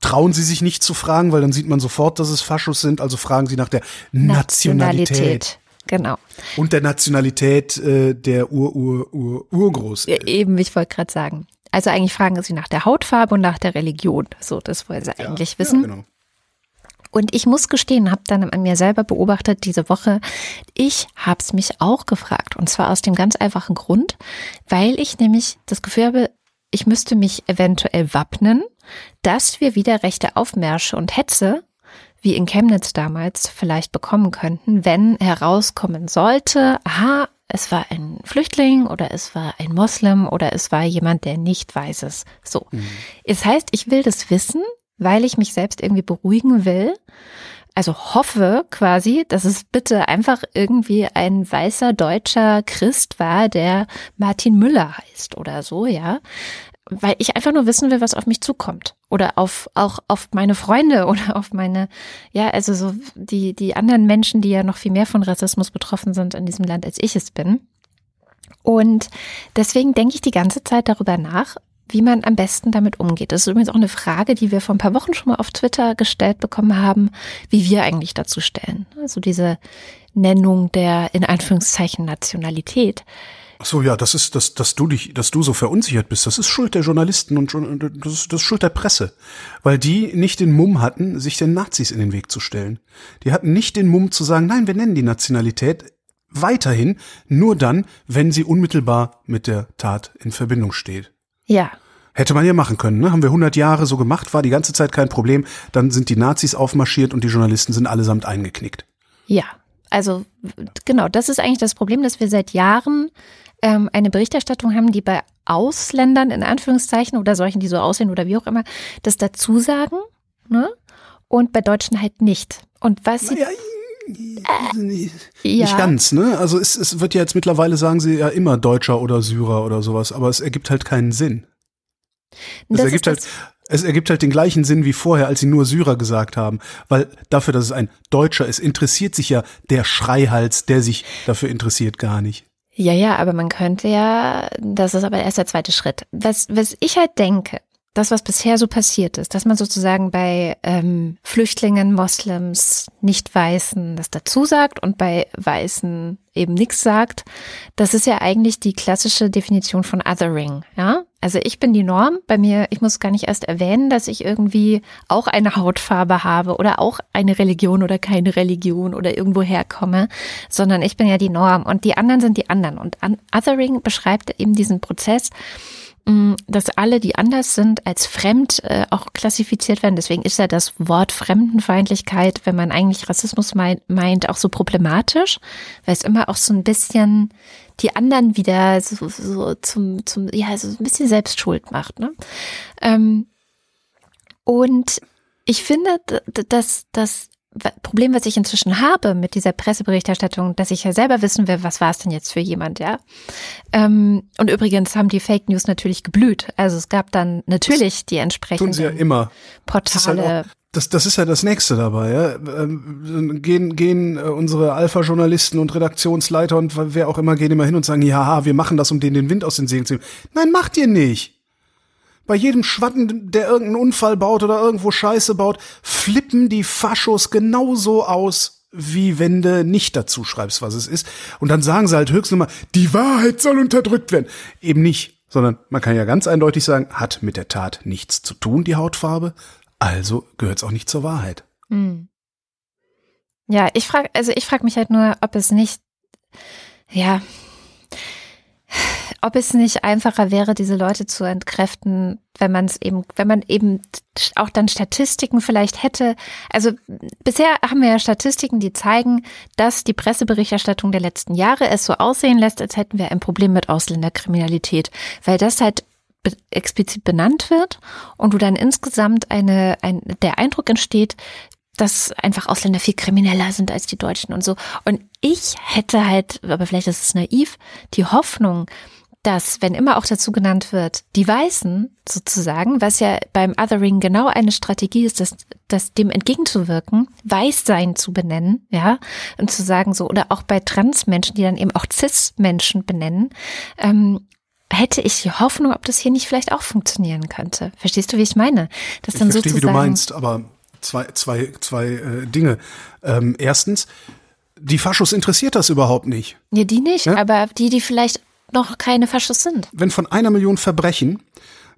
Trauen Sie sich nicht zu fragen, weil dann sieht man sofort, dass es Faschos sind. Also fragen Sie nach der Nationalität. Genau. Und der Nationalität äh, der Ur-Ur-Ur-Urgroß. Ja, eben, ich wollte gerade sagen. Also eigentlich fragen sie nach der Hautfarbe und nach der Religion. So, das wollen sie eigentlich wissen. Ja, genau. Und ich muss gestehen, habe dann an mir selber beobachtet diese Woche, ich habe es mich auch gefragt. Und zwar aus dem ganz einfachen Grund, weil ich nämlich das Gefühl habe, ich müsste mich eventuell wappnen, dass wir wieder rechte Aufmärsche und Hetze wie in Chemnitz damals vielleicht bekommen könnten, wenn herauskommen sollte, aha, es war ein Flüchtling oder es war ein Moslem oder es war jemand, der nicht weiß es. So. Es heißt, ich will das wissen, weil ich mich selbst irgendwie beruhigen will. Also hoffe quasi, dass es bitte einfach irgendwie ein weißer deutscher Christ war, der Martin Müller heißt oder so, ja. Weil ich einfach nur wissen will, was auf mich zukommt. Oder auf, auch auf meine Freunde <laughs> oder auf meine, ja, also so die, die anderen Menschen, die ja noch viel mehr von Rassismus betroffen sind in diesem Land, als ich es bin. Und deswegen denke ich die ganze Zeit darüber nach, wie man am besten damit umgeht. Das ist übrigens auch eine Frage, die wir vor ein paar Wochen schon mal auf Twitter gestellt bekommen haben, wie wir eigentlich dazu stellen. Also diese Nennung der in Anführungszeichen Nationalität. Ach so, ja, das ist, dass, dass du dich, dass du so verunsichert bist, das ist Schuld der Journalisten und das ist, das ist Schuld der Presse. Weil die nicht den Mumm hatten, sich den Nazis in den Weg zu stellen. Die hatten nicht den Mumm zu sagen, nein, wir nennen die Nationalität weiterhin nur dann, wenn sie unmittelbar mit der Tat in Verbindung steht. Ja, Hätte man ja machen können, ne? Haben wir 100 Jahre so gemacht, war die ganze Zeit kein Problem. Dann sind die Nazis aufmarschiert und die Journalisten sind allesamt eingeknickt. Ja, also genau, das ist eigentlich das Problem, dass wir seit Jahren ähm, eine Berichterstattung haben, die bei Ausländern in Anführungszeichen oder solchen, die so aussehen oder wie auch immer, das dazu sagen, ne? Und bei Deutschen halt nicht. Und was sie, Naja, nicht, nicht ganz, ne? Also es, es wird ja jetzt mittlerweile sagen sie ja immer Deutscher oder Syrer oder sowas, aber es ergibt halt keinen Sinn. Es das ergibt halt, es ergibt halt den gleichen Sinn wie vorher, als sie nur Syrer gesagt haben. Weil dafür, dass es ein Deutscher ist, interessiert sich ja der Schreihals, der sich dafür interessiert, gar nicht. Ja, ja, aber man könnte ja, das ist aber erst der zweite Schritt. Was, was ich halt denke, das, was bisher so passiert ist, dass man sozusagen bei ähm, Flüchtlingen, Moslems, Nicht-Weißen das dazu sagt und bei Weißen eben nichts sagt, das ist ja eigentlich die klassische Definition von Othering, ja? Also ich bin die Norm, bei mir, ich muss gar nicht erst erwähnen, dass ich irgendwie auch eine Hautfarbe habe oder auch eine Religion oder keine Religion oder irgendwo herkomme, sondern ich bin ja die Norm und die anderen sind die anderen. Und Othering beschreibt eben diesen Prozess, dass alle, die anders sind, als fremd äh, auch klassifiziert werden. Deswegen ist ja das Wort Fremdenfeindlichkeit, wenn man eigentlich Rassismus meint, auch so problematisch, weil es immer auch so ein bisschen die anderen wieder so, so zum, zum, ja, so ein bisschen Selbstschuld macht. Ne? Ähm, und ich finde, dass das Problem, was ich inzwischen habe mit dieser Presseberichterstattung, dass ich ja selber wissen will, was war es denn jetzt für jemand, ja. Ähm, und übrigens haben die Fake News natürlich geblüht. Also es gab dann natürlich die entsprechenden Tun sie ja immer. Halt Portale. das, das ist ja das Nächste dabei. Ja? Ähm, gehen gehen äh, unsere Alpha-Journalisten und Redaktionsleiter und wer auch immer gehen immer hin und sagen, ja, wir machen das, um denen den Wind aus den Segeln zu nehmen. Nein, macht ihr nicht. Bei jedem Schwatten, der irgendeinen Unfall baut oder irgendwo Scheiße baut, flippen die Faschos genauso aus, wie wenn du nicht dazu schreibst, was es ist. Und dann sagen sie halt höchstens mal, die Wahrheit soll unterdrückt werden. Eben nicht, sondern man kann ja ganz eindeutig sagen, hat mit der Tat nichts zu tun, die Hautfarbe. Also gehört es auch nicht zur Wahrheit. Hm. Ja, ich frage, also ich frage mich halt nur, ob es nicht, ja, ob es nicht einfacher wäre, diese Leute zu entkräften, wenn man es eben, wenn man eben auch dann Statistiken vielleicht hätte. Also bisher haben wir ja Statistiken, die zeigen, dass die Presseberichterstattung der letzten Jahre es so aussehen lässt, als hätten wir ein Problem mit Ausländerkriminalität, weil das halt explizit benannt wird und du dann insgesamt eine, ein, der Eindruck entsteht, dass einfach Ausländer viel krimineller sind als die Deutschen und so. Und ich hätte halt, aber vielleicht ist es naiv, die Hoffnung, dass, wenn immer auch dazu genannt wird, die Weißen sozusagen, was ja beim Othering genau eine Strategie ist, das, das dem entgegenzuwirken, Weißsein zu benennen, ja, und zu sagen so, oder auch bei Transmenschen, die dann eben auch Cis-Menschen benennen, ähm, hätte ich die Hoffnung, ob das hier nicht vielleicht auch funktionieren könnte. Verstehst du, wie ich meine? Das Ich dann verstehe, wie du meinst, aber zwei, zwei, zwei äh, Dinge. Ähm, erstens, die Faschos interessiert das überhaupt nicht. Ja, die nicht, Ja? aber die, die vielleicht noch keine Faschos sind. Wenn von einer Million Verbrechen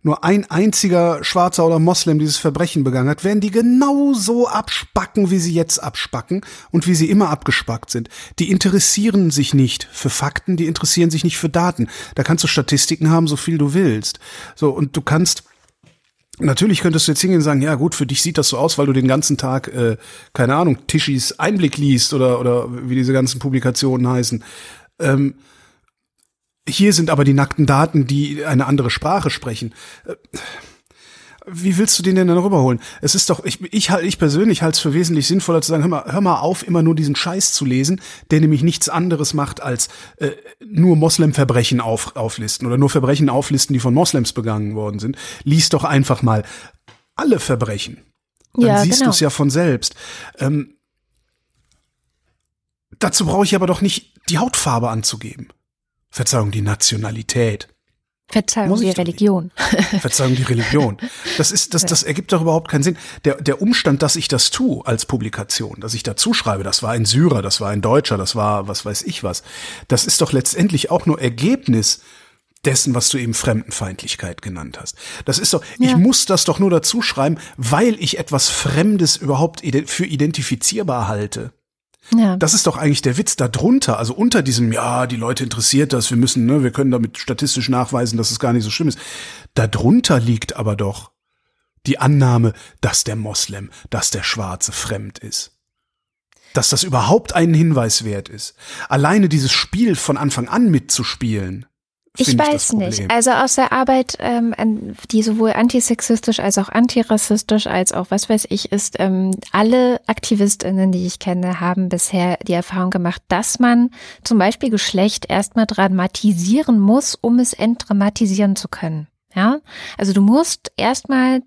nur ein einziger Schwarzer oder Moslem dieses Verbrechen begangen hat, werden die genauso abspacken, wie sie jetzt abspacken und wie sie immer abgespackt sind. Die interessieren sich nicht für Fakten, die interessieren sich nicht für Daten. Da kannst du Statistiken haben, so viel du willst. So, und du kannst Natürlich könntest du jetzt hingehen und sagen, ja gut, für dich sieht das so aus, weil du den ganzen Tag, äh, keine Ahnung, Tischis Einblick liest oder, oder wie diese ganzen Publikationen heißen. Ähm, hier sind aber die nackten Daten, die eine andere Sprache sprechen. Äh, Wie willst du den denn dann rüberholen? Es ist doch, ich, ich, ich persönlich halte es für wesentlich sinnvoller zu sagen, hör mal, hör mal auf, immer nur diesen Scheiß zu lesen, der nämlich nichts anderes macht, als äh, nur Moslemverbrechen auf, auflisten oder nur Verbrechen auflisten, die von Moslems begangen worden sind. Lies doch einfach mal alle Verbrechen. Dann Ja, siehst genau. du es ja von selbst. Ähm, dazu brauche ich aber doch nicht die Hautfarbe anzugeben. Verzeihung, die Nationalität. Verzeihung, ich die. Religion. <laughs> Verzeihung, die Religion. Das ist, das, das ergibt doch überhaupt keinen Sinn. Der, der Umstand, dass ich das tue als Publikation, dass ich dazu schreibe, das war ein Syrer, das war ein Deutscher, das war was weiß ich was, das ist doch letztendlich auch nur Ergebnis dessen, was du eben Fremdenfeindlichkeit genannt hast. Das ist doch, ich Ja. muss das doch nur dazu schreiben, weil ich etwas Fremdes überhaupt für identifizierbar halte. Ja. Das ist doch eigentlich der Witz darunter, also unter diesem, ja, die Leute interessiert das, wir müssen, ne, wir können damit statistisch nachweisen, dass es gar nicht so schlimm ist. Darunter liegt aber doch die Annahme, dass der Moslem, dass der Schwarze fremd ist. Dass das überhaupt einen Hinweis wert ist. Alleine dieses Spiel von Anfang an mitzuspielen. Ich weiß nicht. Also aus der Arbeit, ähm, die sowohl antisexistisch als auch antirassistisch als auch was weiß ich ist, ähm, alle AktivistInnen, die ich kenne, haben bisher die Erfahrung gemacht, dass man zum Beispiel Geschlecht erstmal dramatisieren muss, um es entdramatisieren zu können. Ja, also du musst erstmal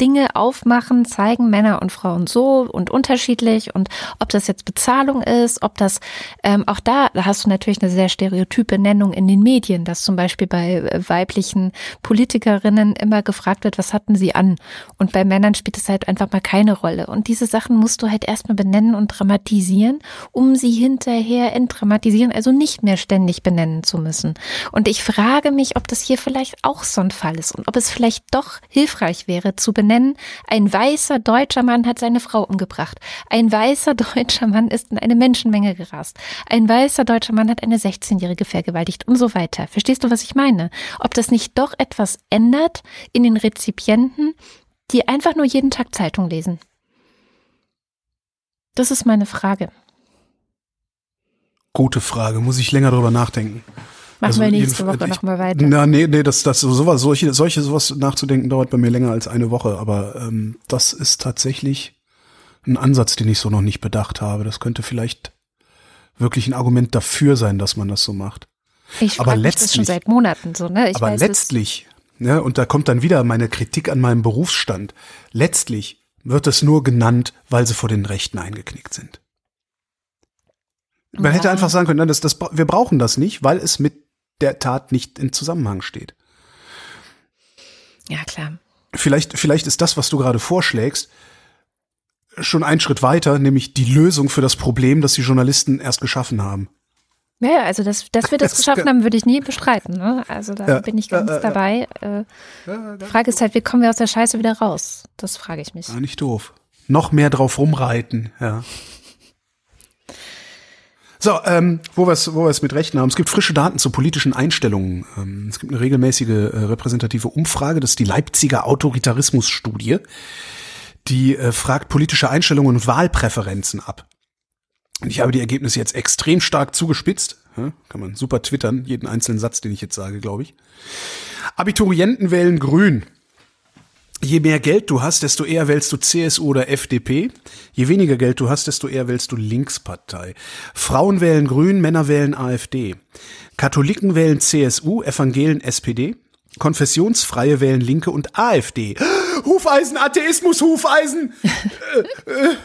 Dinge aufmachen, zeigen Männer und Frauen so und unterschiedlich und ob das jetzt Bezahlung ist, ob das ähm, auch da, da hast du natürlich eine sehr stereotype Nennung in den Medien, dass zum Beispiel bei äh, weiblichen Politikerinnen immer gefragt wird, was hatten sie an? Und bei Männern spielt es halt einfach mal keine Rolle. Und diese Sachen musst du halt erstmal benennen und dramatisieren, um sie hinterher entdramatisieren, also nicht mehr ständig benennen zu müssen. Und ich frage mich, ob das hier vielleicht auch so ein Fall ist und ob es vielleicht doch hilfreich wäre zu benennen, ein weißer deutscher Mann hat seine Frau umgebracht. Ein weißer <laughs> deutscher Mann ist in eine Menschenmenge gerast. Ein weißer deutscher Mann hat eine 16-Jährige vergewaltigt und so weiter. Verstehst du, was ich meine? Ob das nicht doch etwas ändert in den Rezipienten, die einfach nur jeden Tag Zeitung lesen? Das ist meine Frage. Gute Frage, muss ich länger drüber nachdenken. Machen Also wir nächste Woche ich- nochmal weiter. Na, nee, nee, das, das, sowas, solche, solche, sowas nachzudenken dauert bei mir länger als eine Woche, aber ähm, das ist tatsächlich ein Ansatz, den ich so noch nicht bedacht habe. Das könnte vielleicht wirklich ein Argument dafür sein, dass man das so macht. Ich aber mich das schon letztlich- seit Monaten so, ne? Ich aber weiß, letztlich, ne, und da kommt dann wieder meine Kritik an meinem Berufsstand. Letztlich wird es nur genannt, weil sie vor den Rechten eingeknickt sind. Man Ja. hätte einfach sagen können, nein, das, das, wir brauchen das nicht, weil es mit der Tat nicht in Zusammenhang steht. Ja, klar. Vielleicht, vielleicht ist das, was du gerade vorschlägst, schon ein Schritt weiter, nämlich die Lösung für das Problem, das die Journalisten erst geschaffen haben. Ja, ja, also dass, dass wir das <laughs> Das- geschaffen haben, würde ich nie bestreiten. Ne? Also da Ja, bin ich ja, ganz ja, ja. dabei. Äh, die Frage ist halt, wie kommen wir aus der Scheiße wieder raus? Das frage ich mich. Ja, nicht doof. Noch mehr drauf rumreiten, ja. So, ähm, wo wir es wo wir es mit Rechten haben. Es gibt frische Daten zu politischen Einstellungen. Ähm, es gibt eine regelmäßige äh, repräsentative Umfrage, das ist die Leipziger Autoritarismus-Studie. Die äh, fragt politische Einstellungen und Wahlpräferenzen ab. Und ich habe die Ergebnisse jetzt extrem stark zugespitzt. Ja, kann man super twittern, jeden einzelnen Satz, den ich jetzt sage, glaube ich. Abiturienten wählen grün. Je mehr Geld du hast, desto eher wählst du CSU oder FDP. Je weniger Geld du hast, desto eher wählst du Linkspartei. Frauen wählen Grün, Männer wählen AfD. Katholiken wählen CSU, Evangelen SPD. Konfessionsfreie wählen Linke und AfD. <gasps> Hufeisen, Atheismus, Hufeisen! <laughs> Äh, äh.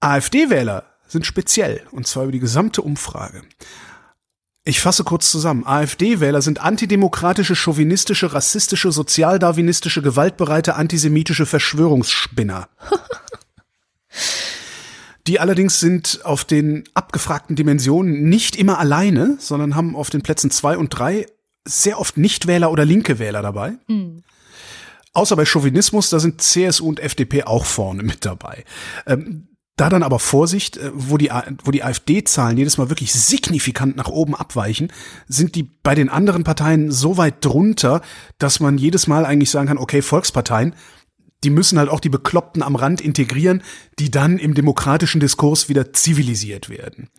AfD-Wähler sind speziell, und zwar über die gesamte Umfrage. Ich fasse kurz zusammen. AfD-Wähler sind antidemokratische, chauvinistische, rassistische, sozialdarwinistische, gewaltbereite, antisemitische Verschwörungsspinner. Die allerdings sind auf den abgefragten Dimensionen nicht immer alleine, sondern haben auf den Plätzen zwei und drei sehr oft Nichtwähler oder linke Wähler dabei. Außer bei Chauvinismus, da sind CSU und FDP auch vorne mit dabei. Ähm, da dann aber Vorsicht, äh, wo die, wo die AfD-Zahlen jedes Mal wirklich signifikant nach oben abweichen, sind die bei den anderen Parteien so weit drunter, dass man jedes Mal eigentlich sagen kann, okay, Volksparteien, die müssen halt auch die Bekloppten am Rand integrieren, die dann im demokratischen Diskurs wieder zivilisiert werden.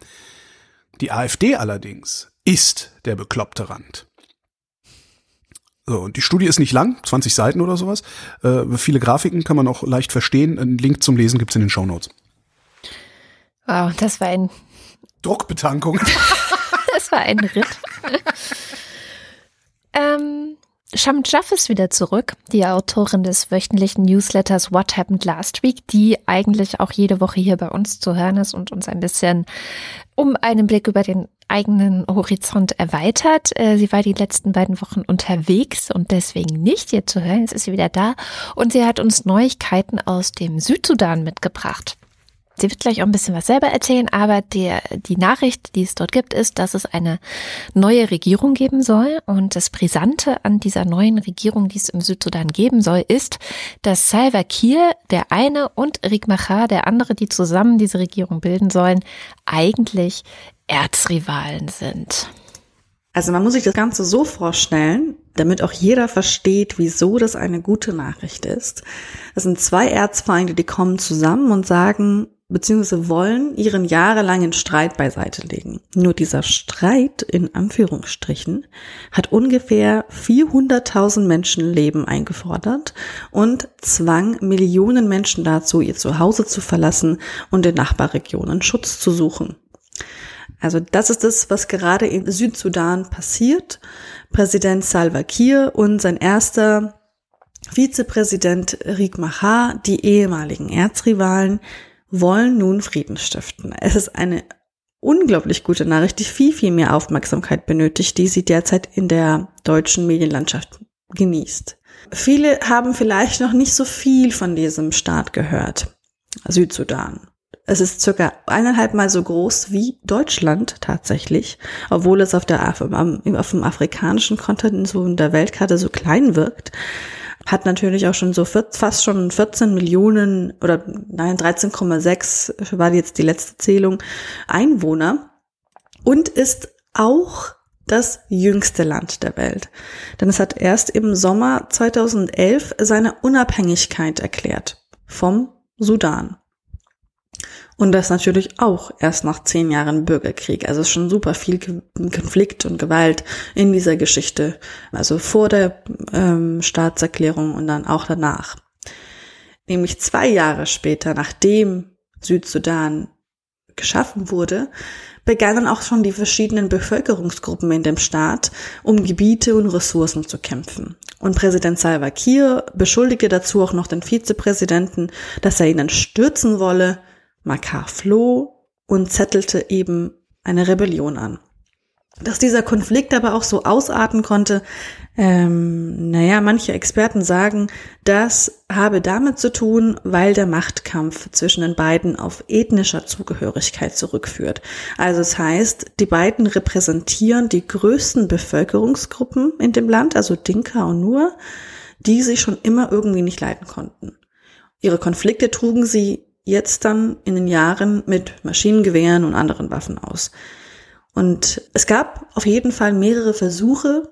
Die AfD allerdings ist der bekloppte Rand. So, und die Studie ist nicht lang, 20 Seiten oder sowas. Äh, viele Grafiken kann man auch leicht verstehen. Einen Link zum Lesen gibt's in den Shownotes. Wow, das war ein, Druckbetankung. <laughs> das war ein Ritt. ähm, Sham Jaff ist wieder zurück, die Autorin des wöchentlichen Newsletters What Happened Last Week, die eigentlich auch jede Woche hier bei uns zu hören ist und uns ein bisschen um einen Blick über den eigenen Horizont erweitert. Äh, Sie war die letzten beiden Wochen unterwegs und deswegen nicht hier zu hören. Jetzt ist sie wieder da und sie hat uns Neuigkeiten aus dem Südsudan mitgebracht. Sie wird gleich auch ein bisschen was selber erzählen, aber der, die Nachricht, die es dort gibt, ist, dass es eine neue Regierung geben soll. Und das Brisante an dieser neuen Regierung, die es im Südsudan geben soll, ist, dass Salva Kiir, der eine, und Riek Machar, der andere, die zusammen diese Regierung bilden sollen, eigentlich Erzrivalen sind. Also man muss sich das Ganze so vorstellen, damit auch jeder versteht, wieso das eine gute Nachricht ist. Es sind zwei Erzfeinde, die kommen zusammen und sagen, beziehungsweise wollen ihren jahrelangen Streit beiseite legen. Nur dieser Streit, in Anführungsstrichen, hat ungefähr 400.000 Menschenleben eingefordert und zwang Millionen Menschen dazu, ihr Zuhause zu verlassen und in Nachbarregionen Schutz zu suchen. Also das ist es, was gerade in Südsudan passiert. Präsident Salva Kiir und sein erster Vizepräsident Riek Machar, die ehemaligen Erzrivalen, wollen nun Frieden stiften. Es ist eine unglaublich gute Nachricht, die viel, viel mehr Aufmerksamkeit benötigt, die sie derzeit in der deutschen Medienlandschaft genießt. Viele haben vielleicht noch nicht so viel von diesem Staat gehört, Südsudan. Es ist circa eineinhalb Mal so groß wie Deutschland tatsächlich, obwohl es auf, der, auf dem afrikanischen Kontinent so in der Weltkarte so klein wirkt. Hat natürlich auch schon so fast schon 14 Millionen oder nein, 13,6 war jetzt die letzte Zählung Einwohner und ist auch das jüngste Land der Welt. Denn es hat erst im Sommer 2011 seine Unabhängigkeit erklärt vom Sudan. Und das natürlich auch erst nach zehn Jahren Bürgerkrieg. Also schon super viel Konflikt und Gewalt in dieser Geschichte. Also vor der ähm, Staatserklärung und dann auch danach. Nämlich zwei Jahre später, nachdem Südsudan geschaffen wurde, begannen auch schon die verschiedenen Bevölkerungsgruppen in dem Staat um Gebiete und Ressourcen zu kämpfen. Und Präsident Salva Kiir beschuldigte dazu auch noch den Vizepräsidenten, dass er ihnen stürzen wolle Makar floh und zettelte eben eine Rebellion an. Dass dieser Konflikt aber auch so ausarten konnte, ähm, naja, manche Experten sagen, das habe damit zu tun, weil der Machtkampf zwischen den beiden auf ethnischer Zugehörigkeit zurückführt. Also es das heißt, die beiden repräsentieren die größten Bevölkerungsgruppen in dem Land, also Dinka und Nur, die sich schon immer irgendwie nicht leiden konnten. Ihre Konflikte trugen sie jetzt dann in den Jahren mit Maschinengewehren und anderen Waffen aus. Und es gab auf jeden Fall mehrere Versuche,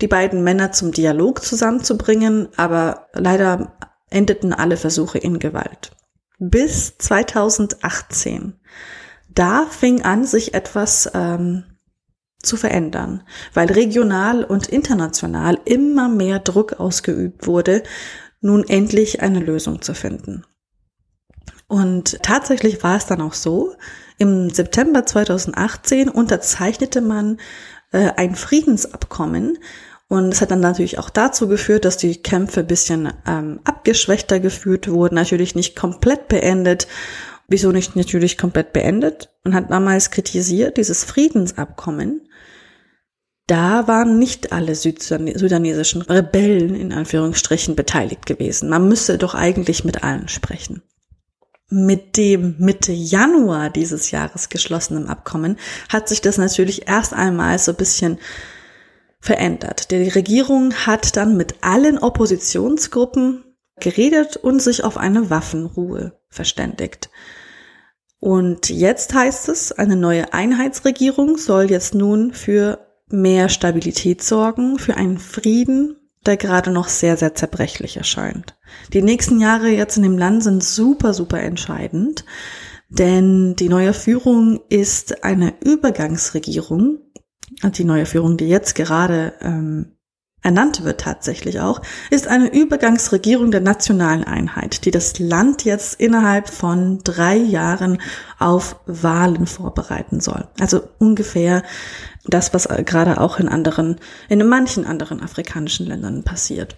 die beiden Männer zum Dialog zusammenzubringen, aber leider endeten alle Versuche in Gewalt. Bis 2018. Da fing an, sich etwas ähm, zu verändern, weil regional und international immer mehr Druck ausgeübt wurde, nun endlich eine Lösung zu finden. Und tatsächlich war es dann auch so, im September 2018 unterzeichnete man äh, ein Friedensabkommen, und es hat dann natürlich auch dazu geführt, dass die Kämpfe bisschen ähm, abgeschwächter geführt wurden, natürlich nicht komplett beendet. Wieso nicht natürlich komplett beendet? Man hat damals kritisiert, dieses Friedensabkommen. Da waren nicht alle südsudanesischen Rebellen in Anführungsstrichen beteiligt gewesen. Man müsse doch eigentlich mit allen sprechen mit dem Mitte Januar dieses Jahres geschlossenen Abkommen hat sich das natürlich erst einmal so ein bisschen verändert. Die Regierung hat dann mit allen Oppositionsgruppen geredet und sich auf eine Waffenruhe verständigt. Und jetzt heißt es, eine neue Einheitsregierung soll jetzt nun für mehr Stabilität sorgen, für einen Frieden der gerade noch sehr, sehr zerbrechlich erscheint. Die nächsten Jahre jetzt in dem Land sind super, super entscheidend, denn die neue Führung ist eine Übergangsregierung. Die neue Führung, die jetzt gerade ähm, ernannt wird tatsächlich auch, ist eine Übergangsregierung der nationalen Einheit, die das Land jetzt innerhalb von drei Jahren auf Wahlen vorbereiten soll. Also ungefähr das, was gerade auch in anderen, in manchen anderen afrikanischen Ländern passiert.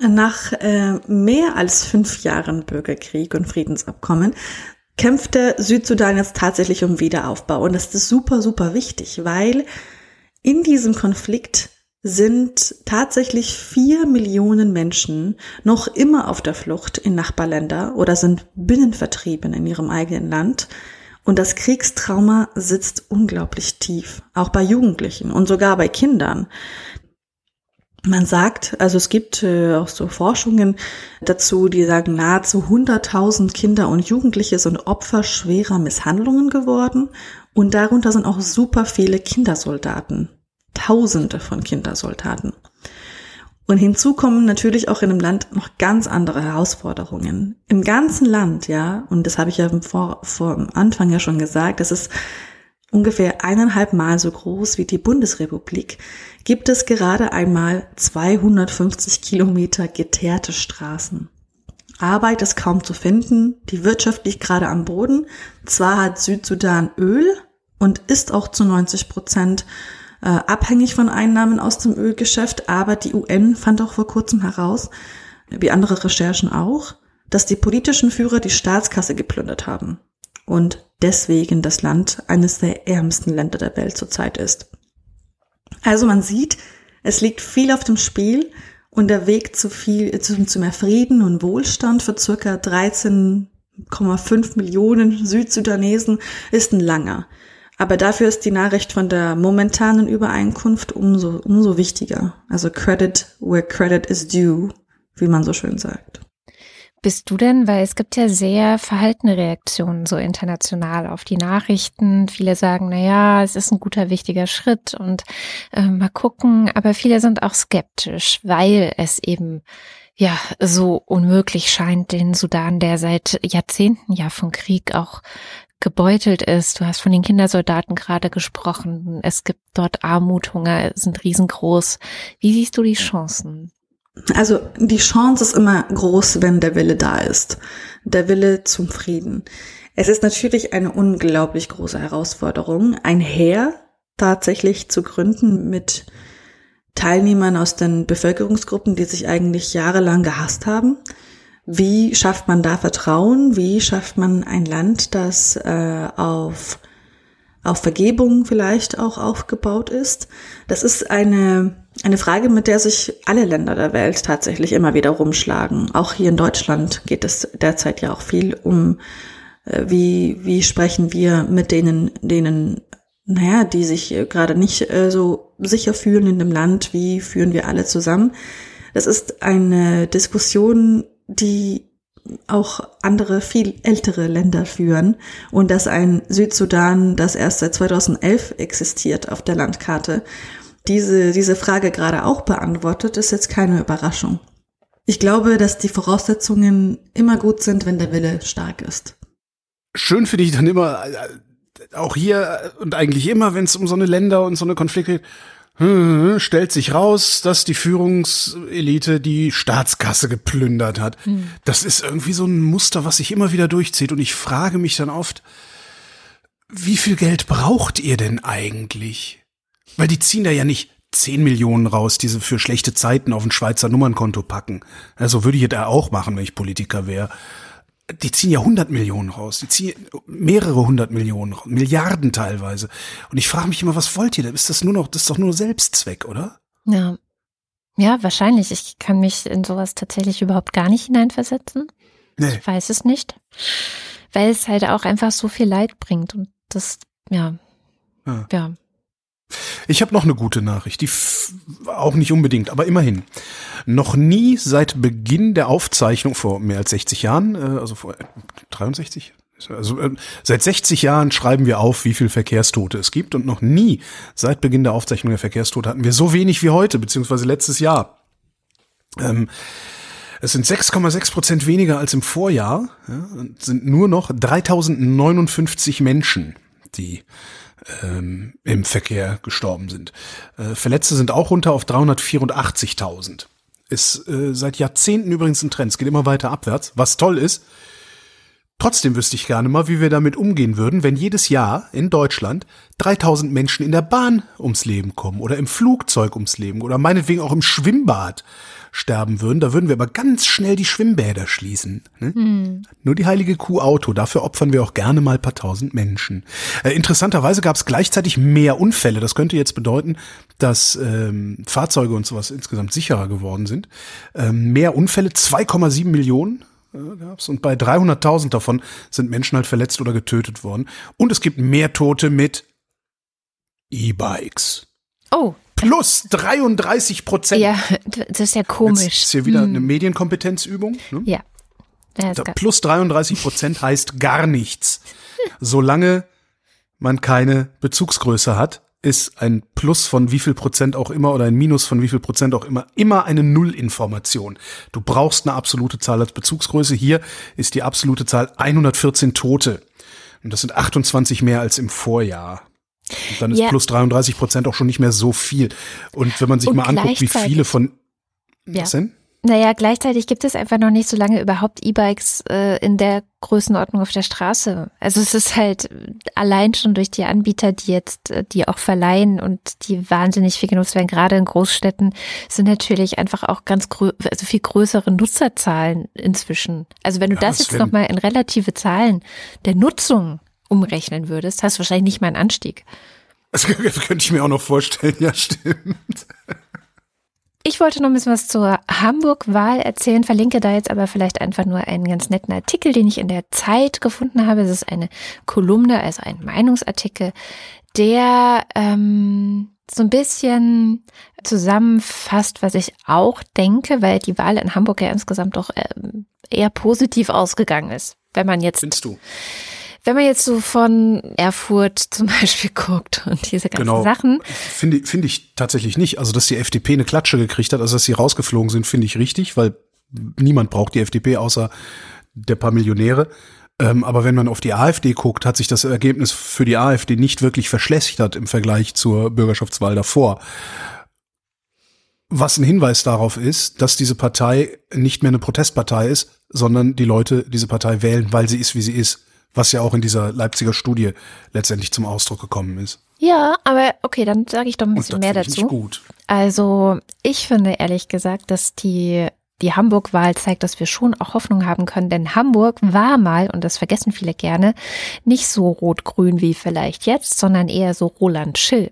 Nach äh, mehr als fünf Jahren Bürgerkrieg und Friedensabkommen kämpfte Südsudan jetzt tatsächlich um Wiederaufbau. Und das ist super, super wichtig, weil in diesem Konflikt sind tatsächlich vier Millionen Menschen noch immer auf der Flucht in Nachbarländer oder sind binnenvertrieben in ihrem eigenen Land. Und das Kriegstrauma sitzt unglaublich tief, auch bei Jugendlichen und sogar bei Kindern. Man sagt, also es gibt äh, auch so Forschungen dazu, die sagen, nahezu 100.000 Kinder und Jugendliche sind Opfer schwerer Misshandlungen geworden und darunter sind auch super viele Kindersoldaten. Tausende von Kindersoldaten. Und hinzu kommen natürlich auch in einem Land noch ganz andere Herausforderungen. Im ganzen Land, ja, und das habe ich ja vor, vor am Anfang ja schon gesagt, das ist ungefähr eineinhalb Mal so groß wie die Bundesrepublik, gibt es gerade einmal 250 Kilometer geteerte Straßen. Arbeit ist kaum zu finden, die Wirtschaft liegt gerade am Boden. Zwar hat Südsudan Öl und ist auch zu 90 Prozent äh, abhängig von Einnahmen aus dem Ölgeschäft, aber die UN fand auch vor kurzem heraus, wie andere Recherchen auch, dass die politischen Führer die Staatskasse geplündert haben und deswegen das Land eines der ärmsten Länder der Welt zurzeit ist. Also man sieht, es liegt viel auf dem Spiel und der Weg zu viel, zu, zu mehr Frieden und Wohlstand für circa 13,5 Millionen Südsudanesen ist ein langer. Aber dafür ist die Nachricht von der momentanen Übereinkunft umso, umso wichtiger. Also Credit where credit is due, wie man so schön sagt. Bist du denn, weil es gibt ja sehr verhaltene Reaktionen so international auf die Nachrichten. Viele sagen, na ja, es ist ein guter, wichtiger Schritt und äh, mal gucken. Aber viele sind auch skeptisch, weil es eben ja so unmöglich scheint, den Sudan, der seit Jahrzehnten ja von Krieg auch gebeutelt ist. Du hast von den Kindersoldaten gerade gesprochen. Es gibt dort Armut, Hunger sind riesengroß. Wie siehst du die Chancen? Also die Chance ist immer groß, wenn der Wille da ist. Der Wille zum Frieden. Es ist natürlich eine unglaublich große Herausforderung, ein Heer tatsächlich zu gründen mit Teilnehmern aus den Bevölkerungsgruppen, die sich eigentlich jahrelang gehasst haben. Wie schafft man da Vertrauen? Wie schafft man ein Land, das äh, auf, auf Vergebung vielleicht auch aufgebaut ist? Das ist eine eine Frage, mit der sich alle Länder der Welt tatsächlich immer wieder rumschlagen. Auch hier in Deutschland geht es derzeit ja auch viel um, äh, wie, wie sprechen wir mit denen, denen, naja, die sich gerade nicht äh, so sicher fühlen in dem Land, wie führen wir alle zusammen. Das ist eine Diskussion, die auch andere, viel ältere Länder führen und dass ein Südsudan, das erst seit 2011 existiert auf der Landkarte, diese, diese Frage gerade auch beantwortet, ist jetzt keine Überraschung. Ich glaube, dass die Voraussetzungen immer gut sind, wenn der Wille stark ist. Schön finde ich dann immer, äh, auch hier und eigentlich immer, wenn es um so eine Länder und so eine Konflikte geht, hm, stellt sich raus, dass die Führungselite die Staatskasse geplündert hat. Hm. Das ist irgendwie so ein Muster, was sich immer wieder durchzieht. Und ich frage mich dann oft, wie viel Geld braucht ihr denn eigentlich? Weil die ziehen da ja nicht 10 Millionen raus, die sie für schlechte Zeiten auf ein Schweizer Nummernkonto packen. Also würde ich da auch machen, wenn ich Politiker wäre. Die ziehen ja 100 Millionen raus, die ziehen mehrere hundert Millionen, Milliarden teilweise. Und ich frage mich immer, was wollt ihr? Ist das nur noch, das ist doch nur Selbstzweck, oder? Ja. Ja, wahrscheinlich. Ich kann mich in sowas tatsächlich überhaupt gar nicht hineinversetzen. Nee. Ich weiß es nicht. Weil es halt auch einfach so viel Leid bringt und das, ja. ja. ja. Ich habe noch eine gute Nachricht, die auch nicht unbedingt, aber immerhin. Noch nie seit Beginn der Aufzeichnung vor mehr als 60 Jahren, äh, also vor 63, also äh, seit 60 Jahren schreiben wir auf, wie viel Verkehrstote es gibt und noch nie seit Beginn der Aufzeichnung der Verkehrstote hatten wir so wenig wie heute, beziehungsweise letztes Jahr. Ähm, es sind 6,6 Prozent weniger als im Vorjahr, ja, sind nur noch 3059 Menschen, die ähm, im Verkehr gestorben sind. Äh, Verletzte sind auch runter auf 384.000. Ist äh, seit Jahrzehnten übrigens ein Trend. Es geht immer weiter abwärts, was toll ist. Trotzdem wüsste ich gerne mal, wie wir damit umgehen würden, wenn jedes Jahr in Deutschland 3000 Menschen in der Bahn ums Leben kommen oder im Flugzeug ums Leben oder meinetwegen auch im Schwimmbad. Sterben würden. Da würden wir aber ganz schnell die Schwimmbäder schließen. Ne? Hm. Nur die heilige Kuh Auto. Dafür opfern wir auch gerne mal paar tausend Menschen. Äh, interessanterweise gab es gleichzeitig mehr Unfälle. Das könnte jetzt bedeuten, dass ähm, Fahrzeuge und sowas insgesamt sicherer geworden sind. Ähm, mehr Unfälle, 2,7 Millionen äh, gab's und bei 300.000 davon sind Menschen halt verletzt oder getötet worden. Und es gibt mehr Tote mit E-Bikes. Oh. Plus 33 Prozent. Ja, das ist ja komisch. Jetzt ist hier wieder hm. eine Medienkompetenzübung. Ne? Ja. ja plus 33 Prozent heißt gar nichts. Solange man keine Bezugsgröße hat, ist ein Plus von wie viel Prozent auch immer oder ein Minus von wie viel Prozent auch immer immer eine Nullinformation. Du brauchst eine absolute Zahl als Bezugsgröße. Hier ist die absolute Zahl 114 Tote. Und das sind 28 mehr als im Vorjahr. Und dann ist ja. plus 33 Prozent auch schon nicht mehr so viel. Und wenn man sich Und mal anguckt, wie viele von, ja. was denn? Naja, gleichzeitig gibt es einfach noch nicht so lange überhaupt E-Bikes äh, in der Größenordnung auf der Straße. Also es ist halt allein schon durch die Anbieter, die jetzt, äh, die auch verleihen und die wahnsinnig viel genutzt werden, gerade in Großstädten, sind natürlich einfach auch ganz also viel größere Nutzerzahlen inzwischen. Also wenn du ja, das jetzt nochmal in relative Zahlen der Nutzung umrechnen würdest, hast du wahrscheinlich nicht mal einen Anstieg. Das <laughs> könnte ich mir auch noch vorstellen, ja, stimmt. Ich wollte noch ein bisschen was zur Hamburg-Wahl erzählen, verlinke da jetzt aber vielleicht einfach nur einen ganz netten Artikel, den ich in der Zeit gefunden habe. Es ist eine Kolumne, also ein Meinungsartikel, der ähm, so ein bisschen zusammenfasst, was ich auch denke, weil die Wahl in Hamburg ja insgesamt doch ähm, eher positiv ausgegangen ist. Wenn man jetzt. Findest du? Wenn man jetzt so von Erfurt zum <laughs> Beispiel guckt und diese ganzen genau. Sachen. Finde finde ich tatsächlich nicht. Also, dass die FDP eine Klatsche gekriegt hat, also dass sie rausgeflogen sind, finde ich richtig, weil niemand braucht die FDP außer der paar Millionäre. Ähm, aber wenn man auf die AfD guckt, hat sich das Ergebnis für die AfD nicht wirklich verschlechtert im Vergleich zur Bürgerschaftswahl davor. Was ein Hinweis darauf ist, dass diese Partei nicht mehr eine Protestpartei ist, sondern die Leute diese Partei wählen, weil sie ist, wie sie ist was ja auch in dieser Leipziger Studie letztendlich zum Ausdruck gekommen ist. Ja, aber okay, dann sage ich doch ein bisschen mehr dazu. gut. Also ich finde ehrlich gesagt, dass die die Hamburg-Wahl zeigt, dass wir schon auch Hoffnung haben können, denn Hamburg war mal, und das vergessen viele gerne, nicht so rot-grün wie vielleicht jetzt, sondern eher so Roland Schill.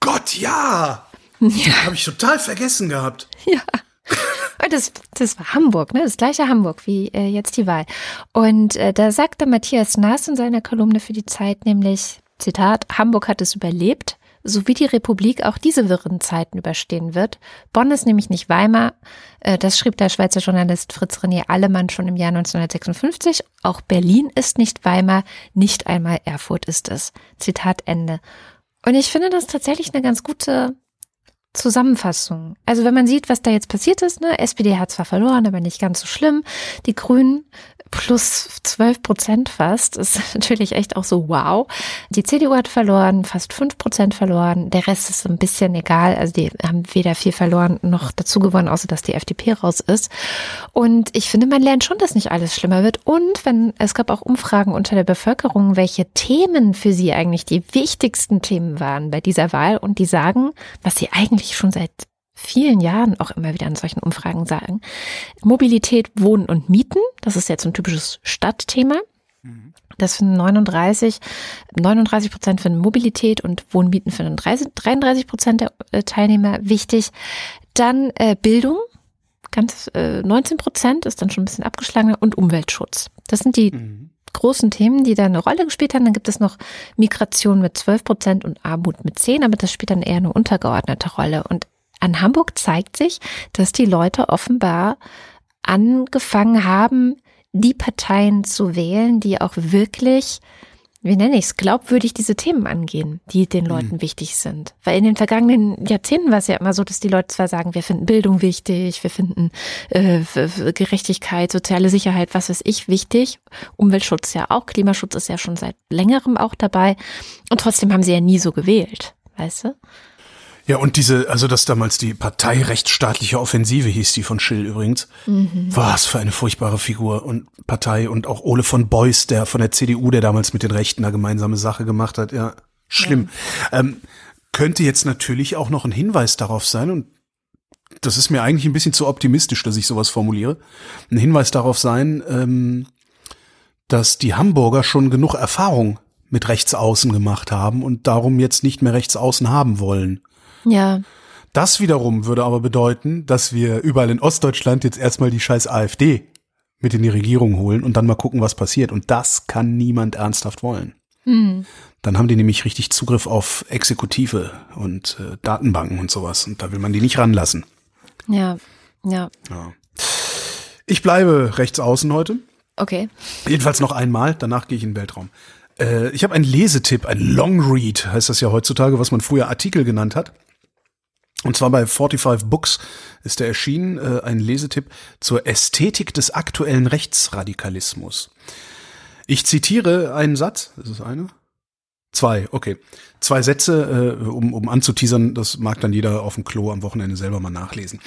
Gott, ja! <laughs> Ja. Habe ich total vergessen gehabt. Ja. <laughs> Das, das war Hamburg, ne? Das gleiche Hamburg wie äh, jetzt die Wahl. Und äh, da sagte Matthias Naas in seiner Kolumne für die Zeit nämlich, Zitat, Hamburg hat es überlebt, so wie die Republik auch diese wirren Zeiten überstehen wird. Bonn ist nämlich nicht Weimar. Äh, das schrieb der Schweizer Journalist Fritz René Allemann schon im Jahr 1956. Auch Berlin ist nicht Weimar, nicht einmal Erfurt ist es. Zitat Ende. Und ich finde das tatsächlich eine ganz gute Zusammenfassung. Also wenn man sieht, was da jetzt passiert ist, ne, SPD hat zwar verloren, aber nicht ganz so schlimm. Die Grünen plus 12 Prozent fast. ist <laughs> natürlich echt auch so wow. Die CDU hat verloren, fast 5 Prozent verloren. Der Rest ist so ein bisschen egal. Also die haben weder viel verloren noch dazu gewonnen, außer dass die FDP raus ist. Und ich finde, man lernt schon, dass nicht alles schlimmer wird. Und wenn es gab auch Umfragen unter der Bevölkerung, welche Themen für sie eigentlich die wichtigsten Themen waren bei dieser Wahl. Und die sagen, was sie eigentlich schon seit vielen Jahren auch immer wieder in solchen Umfragen sagen. Mobilität, Wohnen und Mieten, das ist jetzt ein typisches Stadtthema. Das finden 39, 39 Prozent finden Mobilität und Wohnmieten finden 33 Prozent der äh, Teilnehmer wichtig. Dann äh, Bildung, ganz äh, 19 Prozent ist dann schon ein bisschen abgeschlagener und Umweltschutz. Das sind die mhm. Großen Themen, die da eine Rolle gespielt haben. Dann gibt es noch Migration mit 12 Prozent und Armut mit 10, aber das spielt dann eher eine untergeordnete Rolle. Und an Hamburg zeigt sich, dass die Leute offenbar angefangen haben, die Parteien zu wählen, die auch wirklich, wie nenne ich es, glaubwürdig diese Themen angehen, die den mhm. Leuten mhm. wichtig sind. Weil in den vergangenen Jahrzehnten war es ja immer so, dass die Leute zwar sagen, wir finden Bildung wichtig, wir finden äh, Gerechtigkeit, soziale Sicherheit, was weiß ich, wichtig. Umweltschutz ja auch, Klimaschutz ist ja schon seit längerem auch dabei. Und trotzdem haben sie ja nie so gewählt, weißt du? Ja, und diese, also das damals die Partei rechtsstaatliche Offensive hieß die von Schill übrigens. Mhm. Was für eine furchtbare Figur und Partei und auch Ole von Beuys, der von der CDU, der damals mit den Rechten eine gemeinsame Sache gemacht hat. Ja, schlimm. Ja. Ähm, könnte jetzt natürlich auch noch ein Hinweis darauf sein und das ist mir eigentlich ein bisschen zu optimistisch, dass ich sowas formuliere, ein Hinweis darauf sein, ähm, dass die Hamburger schon genug Erfahrung mit Rechtsaußen gemacht haben und darum jetzt nicht mehr Rechtsaußen haben wollen. Ja. Das wiederum würde aber bedeuten, dass wir überall in Ostdeutschland jetzt erstmal die scheiß AfD mit in die Regierung holen und dann mal gucken, was passiert. Und das kann niemand ernsthaft wollen. Hm. Dann haben die nämlich richtig Zugriff auf Exekutive und äh, Datenbanken und sowas. Und da will man die nicht ranlassen. Ja. Ja. Ja. Ich bleibe rechts außen heute. Okay. Jedenfalls noch einmal, danach gehe ich in den Weltraum. Äh, ich habe einen Lesetipp, ein Long Read heißt das ja heutzutage, was man früher Artikel genannt hat. Und zwar bei 45 Books ist der erschienen, äh, ein Lesetipp zur Ästhetik des aktuellen Rechtsradikalismus. Ich zitiere einen Satz, ist es eine? Zwei, okay. Zwei Sätze, äh, um, um anzuteasern, das mag dann jeder auf dem Klo am Wochenende selber mal nachlesen.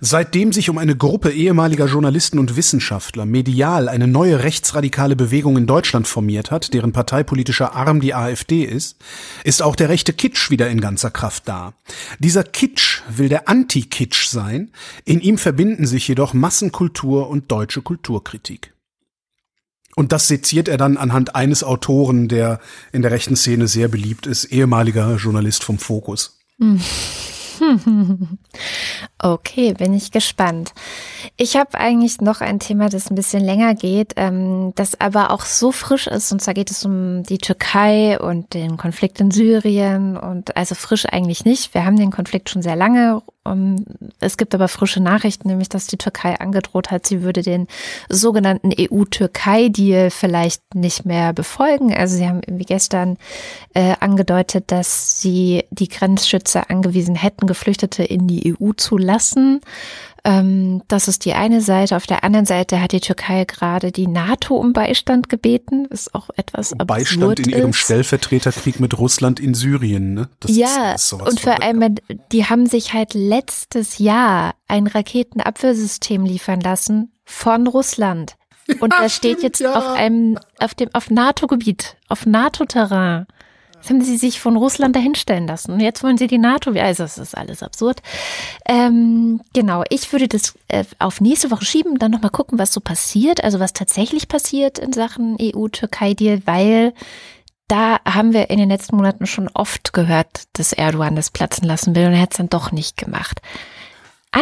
Seitdem sich um eine Gruppe ehemaliger Journalisten und Wissenschaftler medial eine neue rechtsradikale Bewegung in Deutschland formiert hat, deren parteipolitischer Arm die AfD ist, ist auch der rechte Kitsch wieder in ganzer Kraft da. Dieser Kitsch will der Anti-Kitsch sein, in ihm verbinden sich jedoch Massenkultur und deutsche Kulturkritik. Und das seziert er dann anhand eines Autoren, der in der rechten Szene sehr beliebt ist, ehemaliger Journalist vom Fokus. <laughs> Okay, bin ich gespannt. Ich habe eigentlich noch ein Thema, das ein bisschen länger geht, ähm, das aber auch so frisch ist. Und zwar geht es um die Türkei und den Konflikt in Syrien. Und also frisch eigentlich nicht. Wir haben den Konflikt schon sehr lange. Um, es gibt aber frische Nachrichten, nämlich dass die Türkei angedroht hat, sie würde den sogenannten EU-Türkei-Deal vielleicht nicht mehr befolgen. Also sie haben irgendwie gestern äh, angedeutet, dass sie die Grenzschützer angewiesen hätten, Geflüchtete in die EU zu lassen. Ähm, das ist die eine Seite. Auf der anderen Seite hat die Türkei gerade die NATO um Beistand gebeten, was auch etwas absurd Beistand in ihrem ist. Stellvertreterkrieg mit Russland in Syrien. Ne? Das ja, ist sowas und vor allem, die haben sich halt letztes Jahr ein Raketenabwehrsystem liefern lassen von Russland. Und <laughs> das steht jetzt ja. auf einem, auf dem, auf NATO-Gebiet, auf NATO-Terrain. Das haben sie sich von Russland dahinstellen lassen. Und jetzt wollen sie die NATO, also es ist alles absurd. Ähm, genau, ich würde das äh, auf nächste Woche schieben, dann nochmal gucken, was so passiert, also was tatsächlich passiert in Sachen EU-Türkei-Deal, weil da haben wir in den letzten Monaten schon oft gehört, dass Erdogan das platzen lassen will und er hat es dann doch nicht gemacht.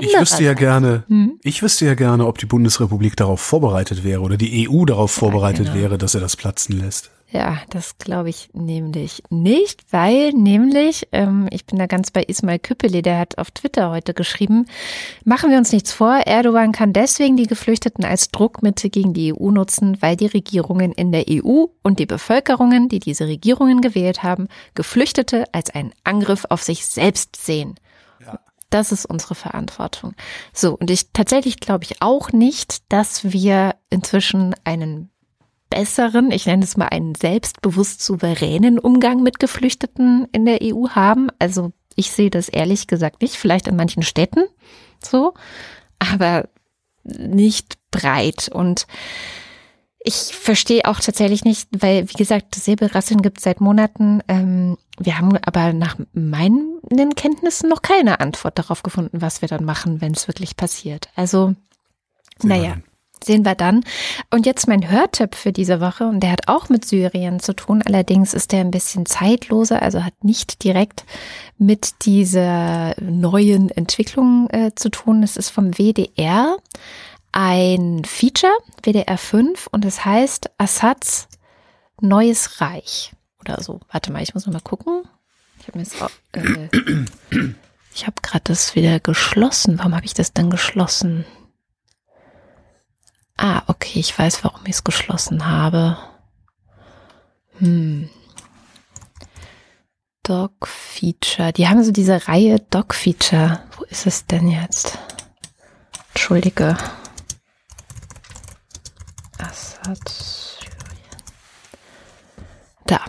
Ich wüsste ja gerne, Hm? ich wüsste ja gerne, ob die Bundesrepublik darauf vorbereitet wäre oder die EU darauf vorbereitet genau. wäre, dass er das platzen lässt. Ja, das glaube ich nämlich nicht, weil nämlich, ähm, ich bin da ganz bei Ismail Küppeli, der hat auf Twitter heute geschrieben, machen wir uns nichts vor, Erdogan kann deswegen die Geflüchteten als Druckmittel gegen die EU nutzen, weil die Regierungen in der EU und die Bevölkerungen, die diese Regierungen gewählt haben, Geflüchtete als einen Angriff auf sich selbst sehen. Das ist unsere Verantwortung. So, und ich tatsächlich glaube ich auch nicht, dass wir inzwischen einen besseren, ich nenne es mal einen selbstbewusst souveränen Umgang mit Geflüchteten in der EU haben. Also ich sehe das ehrlich gesagt nicht, vielleicht in manchen Städten so, aber nicht breit. Und ich verstehe auch tatsächlich nicht, weil, wie gesagt, Säbelrasseln gibt es seit Monaten. Ähm, wir haben aber nach meinen Kenntnissen noch keine Antwort darauf gefunden, was wir dann machen, wenn es wirklich passiert. Also, wir naja, dann. Sehen wir dann. Und jetzt mein Hörtipp für diese Woche, und der hat auch mit Syrien zu tun, allerdings ist der ein bisschen zeitloser, also hat nicht direkt mit dieser neuen Entwicklung äh, zu tun. Es ist vom WDR ein Feature, WDR 5, und es heißt Assads Neues Reich oder so. Warte mal, ich muss noch mal gucken. Ich habe jetzt auch, äh, ich habe gerade das wieder geschlossen. Warum habe ich das dann geschlossen? Ah, okay, ich weiß, warum ich es geschlossen habe. Hm. Dog Feature. Die haben so diese Reihe Dog Feature. Wo ist es denn jetzt? Entschuldige. Assad. Da,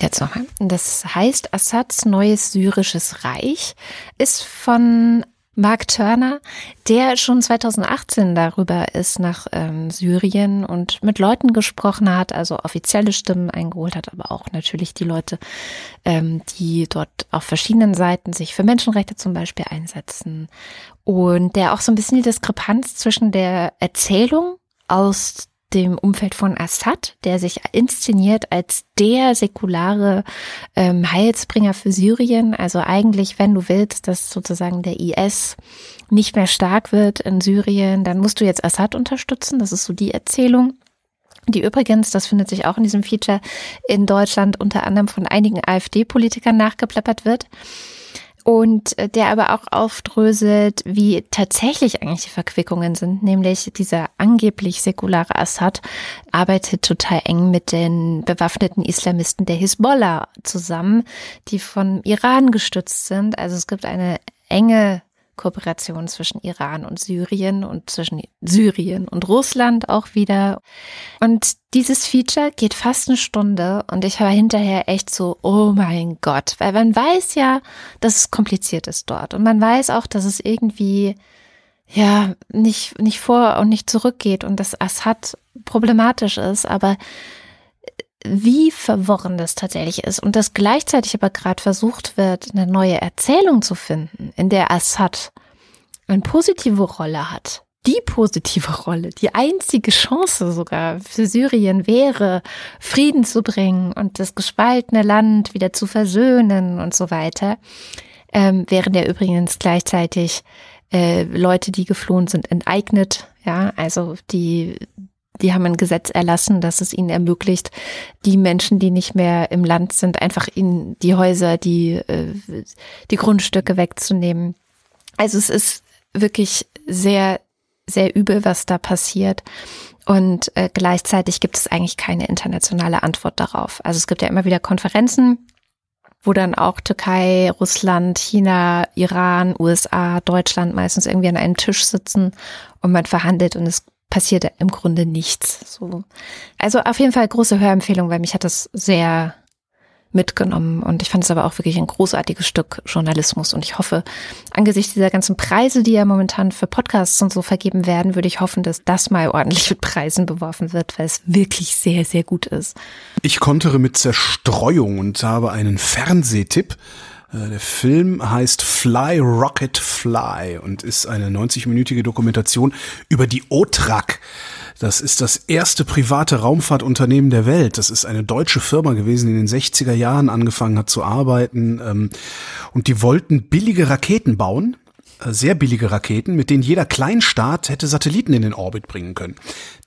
jetzt nochmal. Das heißt, Assads neues syrisches Reich ist von Mark Turner, der schon 2018 darüber ist nach ähm, Syrien und mit Leuten gesprochen hat, also offizielle Stimmen eingeholt hat, aber auch natürlich die Leute, ähm, die dort auf verschiedenen Seiten sich für Menschenrechte zum Beispiel einsetzen. Und der auch so ein bisschen die Diskrepanz zwischen der Erzählung aus dem Umfeld von Assad, der sich inszeniert als der säkulare ähm, Heilsbringer für Syrien. Also eigentlich, wenn du willst, dass sozusagen der IS nicht mehr stark wird in Syrien, dann musst du jetzt Assad unterstützen. Das ist so die Erzählung. Die übrigens, das findet sich auch in diesem Feature in Deutschland unter anderem von einigen AfD-Politikern nachgeplappert wird und äh, der aber auch aufdröselt, wie tatsächlich eigentlich die Verquickungen sind, nämlich dieser angeblich säkulare Assad arbeitet total eng mit den bewaffneten Islamisten der Hisbollah zusammen, die von Iran gestützt sind. Also es gibt eine enge Kooperation zwischen Iran und Syrien und zwischen Syrien und Russland auch wieder. Und dieses Feature geht fast eine Stunde und ich war hinterher echt so, oh mein Gott, weil man weiß ja, dass es kompliziert ist dort. Und man weiß auch, dass es irgendwie ja nicht nicht vor und nicht zurückgeht und dass Assad problematisch ist, aber wie verworren das tatsächlich ist und dass gleichzeitig aber gerade versucht wird, eine neue Erzählung zu finden, in der Assad eine positive Rolle hat. Die positive Rolle, die einzige Chance sogar für Syrien wäre, Frieden zu bringen und das gespaltene Land wieder zu versöhnen und so weiter, ähm, während er übrigens gleichzeitig äh, Leute, die geflohen sind, enteignet. Ja, also die die haben ein Gesetz erlassen, dass es ihnen ermöglicht, die Menschen, die nicht mehr im Land sind, einfach ihnen die Häuser, die, äh, die Grundstücke wegzunehmen. Also es ist wirklich sehr, sehr übel, was da passiert. Und äh, gleichzeitig gibt es eigentlich keine internationale Antwort darauf. Also es gibt ja immer wieder Konferenzen, wo dann auch Türkei, Russland, China, Iran, USA, Deutschland meistens irgendwie an einem Tisch sitzen und man verhandelt und es passiert im Grunde nichts. So. Also auf jeden Fall große Hörempfehlung, weil mich hat das sehr mitgenommen und ich fand es aber auch wirklich ein großartiges Stück Journalismus und ich hoffe, angesichts dieser ganzen Preise, die ja momentan für Podcasts und so vergeben werden, würde ich hoffen, dass das mal ordentlich mit Preisen beworfen wird, weil es wirklich sehr, sehr gut ist. Ich kontere mit Zerstreuung und habe einen Fernsehtipp. Äh, der Film heißt Fly Rocket Fly und ist eine 90-minütige Dokumentation über die OTRAC. Das ist das erste private Raumfahrtunternehmen der Welt. Das ist eine deutsche Firma gewesen, die in den 60er Jahren angefangen hat zu arbeiten. Ähm, und die wollten billige Raketen bauen, äh, sehr billige Raketen, mit denen jeder Kleinstaat hätte Satelliten in den Orbit bringen können.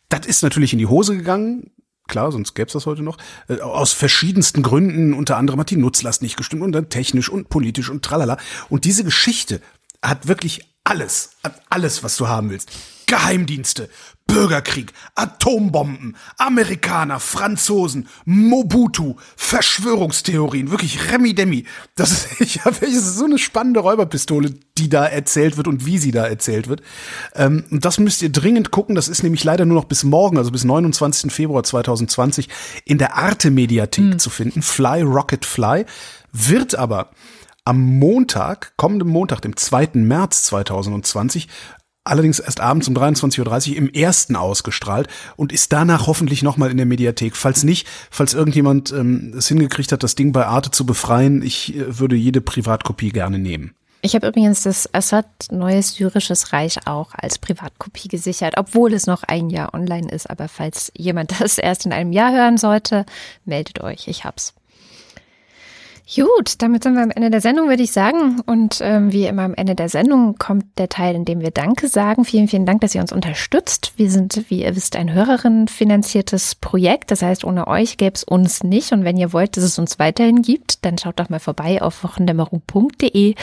Das ist natürlich in die Hose gegangen klar, sonst gäbe es das heute noch, äh, aus verschiedensten Gründen, unter anderem hat die Nutzlast nicht gestimmt und dann technisch und politisch und tralala. Und diese Geschichte hat wirklich alles, hat alles, was du haben willst. Geheimdienste, Bürgerkrieg, Atombomben, Amerikaner, Franzosen, Mobutu, Verschwörungstheorien, wirklich Remi Demi. Das ist, <laughs> ich hab, das ist so eine spannende Räuberpistole, die da erzählt wird und wie sie da erzählt wird. Ähm, und das müsst ihr dringend gucken. Das ist nämlich leider nur noch bis morgen, also bis 29. Februar 2020 in der Arte Mediathek mhm. zu finden. Fly Rocket Fly wird aber am Montag, kommenden Montag, dem 2. März 2020, allerdings erst abends um 23.30 Uhr im ersten ausgestrahlt und ist danach hoffentlich nochmal in der Mediathek. Falls nicht, falls irgendjemand ähm, es hingekriegt hat, das Ding bei Arte zu befreien, ich äh, würde jede Privatkopie gerne nehmen. Ich habe übrigens das Assad Neues Syrisches Reich auch als Privatkopie gesichert, obwohl es noch ein Jahr online ist. Aber falls jemand <laughs> das erst in einem Jahr hören sollte, meldet euch. Ich hab's. Gut, damit sind wir am Ende der Sendung, würde ich sagen. Und ähm, wie immer am Ende der Sendung kommt der Teil, in dem wir Danke sagen. Vielen, vielen Dank, dass ihr uns unterstützt. Wir sind, wie ihr wisst, ein Hörerinnen-finanziertes Projekt. Das heißt, ohne euch gäbe es uns nicht. Und wenn ihr wollt, dass es uns weiterhin gibt, dann schaut doch mal vorbei auf wochendämmerung.de.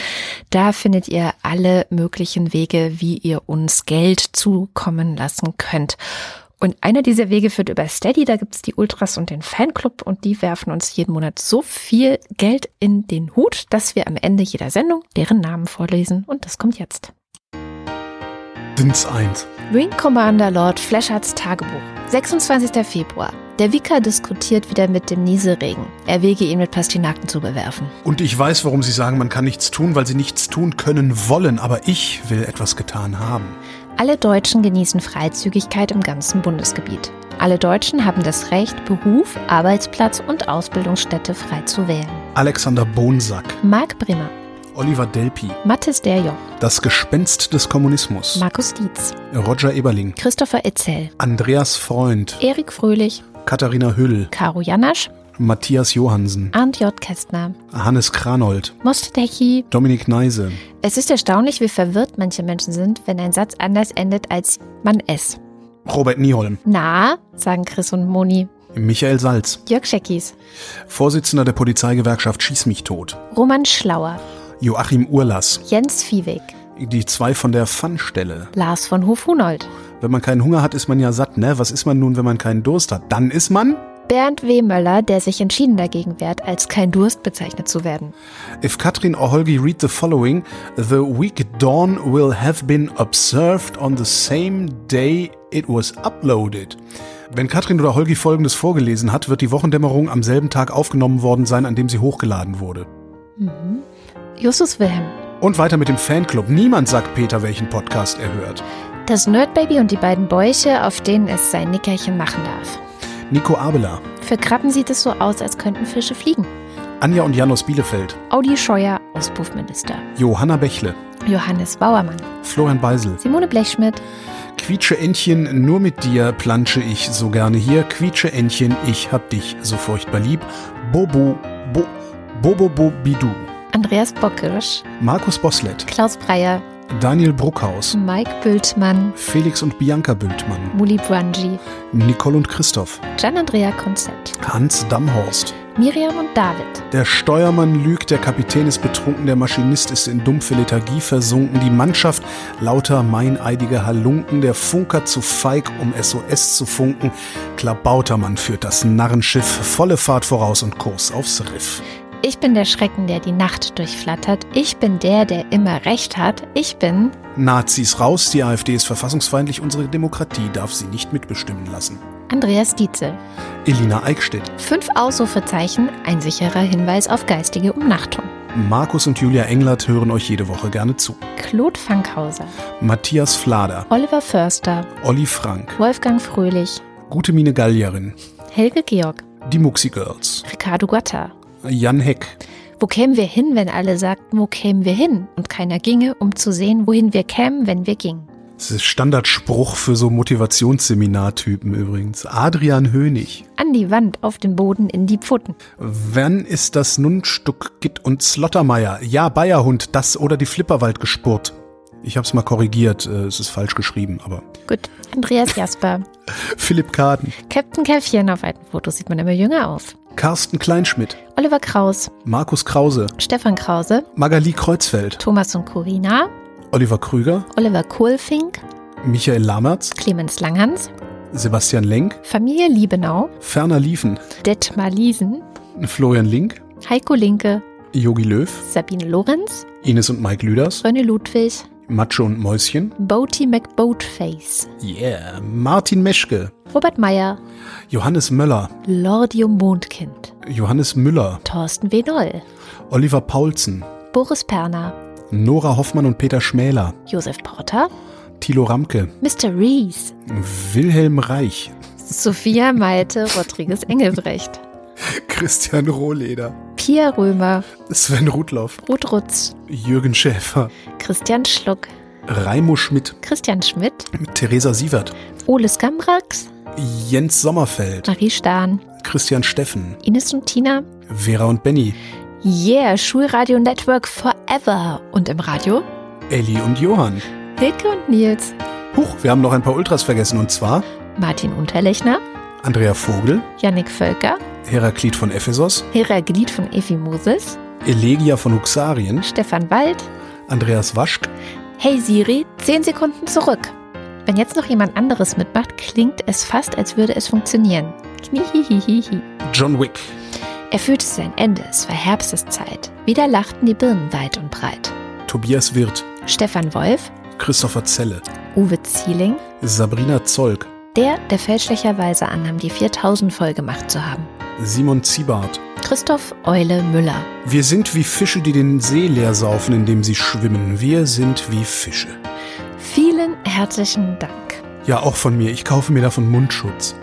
Da findet ihr alle möglichen Wege, wie ihr uns Geld zukommen lassen könnt. Und einer dieser Wege führt über Steady, da gibt's die Ultras und den Fanclub und die werfen uns jeden Monat so viel Geld in den Hut, dass wir am Ende jeder Sendung deren Namen vorlesen. Und das kommt jetzt. Dins 1. Wing Commander Lord Flashards Tagebuch. 26. Februar. Der Vicar diskutiert wieder mit dem Nieselregen. Er wege ihn mit Pastinaken zu bewerfen. Und ich weiß, warum Sie sagen, man kann nichts tun, weil Sie nichts tun können wollen. Aber ich will etwas getan haben. Alle Deutschen genießen Freizügigkeit im ganzen Bundesgebiet. Alle Deutschen haben das Recht, Beruf, Arbeitsplatz und Ausbildungsstätte frei zu wählen. Alexander Bonsack, Marc Brimmer, Oliver Delpi, Mathis Derjoch, Das Gespenst des Kommunismus, Markus Dietz, Roger Eberling, Christopher Etzel, Andreas Freund, Erik Fröhlich, Katharina Hüll, Caro Janasch, Matthias Johansen, Arndt J. Kästner, Hannes Kranold, Mostecki. Dominik Neise, Es ist erstaunlich, wie verwirrt manche Menschen sind, wenn ein Satz anders endet als man es. Robert Nieholm, Na, sagen Chris und Moni. Michael Salz, Jörg Scheckis, Vorsitzender der Polizeigewerkschaft Schieß mich tot, Roman Schlauer, Joachim Urlass, Jens Viehweg, die zwei von der Pfannstelle. Lars von Hof-Hunold, Wenn man keinen Hunger hat, ist man ja satt, ne? Was ist man nun, wenn man keinen Durst hat? Dann ist man Bernd W. Möller, der sich entschieden dagegen wehrt, als kein Durst bezeichnet zu werden. If Katrin or Holgi read the following, the week dawn will have been observed on the same day it was uploaded. Wenn Katrin oder Holgi folgendes vorgelesen hat, wird die Wochendämmerung am selben Tag aufgenommen worden sein, an dem sie hochgeladen wurde. Justus Wilhelm, Und weiter mit dem Fanclub. Niemand sagt Peter, welchen Podcast er hört. das Nerdbaby und die beiden Bäuche, auf denen es sein Nickerchen machen darf. Nico Abela, Für Krabben sieht es so aus, als könnten Fische fliegen. Anja und Janos Bielefeld, Audi Scheuer, Auspuffminister. Johanna Bächle, Johannes Bauermann, Florian Beisel, Simone Blechschmidt, Quietsche Entchen, nur mit dir plansche ich so gerne hier. Quietsche Entchen, ich hab dich so furchtbar lieb. Bobo, bo, Bobo, bo, Bidu. Andreas Bockirsch, Markus Boslett, Klaus Breyer, Daniel Bruckhaus, Mike Bültmann, Felix und Bianca Bültmann, Muli Brangi, Nicole und Christoph, Gian-Andrea Konzett, Hans Damhorst. Miriam und David, Der Steuermann lügt, der Kapitän ist betrunken, der Maschinist ist in dumpfe Lethargie versunken, die Mannschaft lauter meineidige Halunken, der Funker zu feig, um SOS zu funken, Klabautermann führt das Narrenschiff, volle Fahrt voraus und Kurs aufs Riff. Ich bin der Schrecken, der die Nacht durchflattert. Ich bin der, der immer Recht hat. Ich bin Nazis raus, die AfD ist verfassungsfeindlich, unsere Demokratie darf sie nicht mitbestimmen lassen. Andreas Dietzel. Elina Eickstedt, Fünf Ausrufezeichen, ein sicherer Hinweis auf geistige Umnachtung. Markus und Julia Englert hören euch jede Woche gerne zu. Claude Fankhauser, Matthias Flader, Oliver Förster, Olli Frank, Wolfgang Fröhlich, Gute Mine Gallierin, Helge Georg, die Muxi Girls, Ricardo Gatta. Jan Heck, Wo kämen wir hin, wenn alle sagten, wo kämen wir hin? Und keiner ginge, um zu sehen, wohin wir kämen, wenn wir gingen. Das ist Standardspruch für so Motivationsseminartypen übrigens. Adrian Hönig. An die Wand, auf den Boden, in die Pfoten. Wann ist das Nunstück Gitt und Slottermeier? Ja, Bayerhund, das oder die Flipperwald gespurt. Ich hab's mal korrigiert, äh, es ist falsch geschrieben, aber. Gut. Andreas Jasper. <laughs> Philipp Kaden, Captain Käffchen, auf alten Fotos sieht man immer jünger aus. Carsten Kleinschmidt, Oliver Kraus, Markus Krause, Stefan Krause, Magali Kreuzfeld, Thomas und Corina, Oliver Krüger, Oliver Kohlfink, Michael Lamertz, Clemens Langhans, Sebastian Lenk, Familie Liebenau, Ferner Liefen, Detmar Liesen, Florian Link, Heiko Linke, Yogi Löw, Sabine Lorenz, Ines und Mike Lüders, René Ludwig, Macho und Mäuschen, Boaty McBoatface, yeah, Martin Meschke, Robert Meyer, Johannes Möller, Lordium Mondkind, Johannes Müller, Thorsten W. Noll, Oliver Paulsen, Boris Perner, Nora Hoffmann und Peter Schmäler, Josef Porter, Thilo Ramke, Mr. Rees, Wilhelm Reich, Sophia Malte Rodriguez Engelbrecht, <laughs> Christian Rohleder, Pia Römer, Sven Rudloff, Ruth Rutz, Jürgen Schäfer, Christian Schluck, Raimo Schmidt, Christian Schmidt, Theresa Sievert, Ole Skamrax, Jens Sommerfeld, Marie Stahn, Christian Steffen, Ines und Tina. Vera und Benny, Yeah, Schulradio Network Forever. Und im Radio? Elli und Johann. Hilke und Nils, Huch, wir haben noch ein paar Ultras vergessen. Und zwar Martin Unterlechner, Andrea Vogel, Yannick Völker, Heraklit von Ephesos, Heraglied von Efi Moses, Elegia von Huxarien, Stefan Wald. Andreas Waschk, Hey Siri, 10 Sekunden zurück. Wenn jetzt noch jemand anderes mitmacht, klingt es fast, als würde es funktionieren. Kniehihihihi. John Wick, Er fühlte sein Ende, es war Herbsteszeit. Wieder lachten die Birnen weit und breit. Tobias Wirth, Stefan Wolf, Christopher Zelle, Uwe Zieling, Sabrina Zolk, Der, der fälschlicherweise annahm, die 4000 voll gemacht zu haben. Simon Ziebart. Christoph Eule Müller. Wir sind wie Fische, die den See leer saufen, indem sie schwimmen. Wir sind wie Fische. Vielen herzlichen Dank. Ja, auch von mir. Ich kaufe mir davon Mundschutz.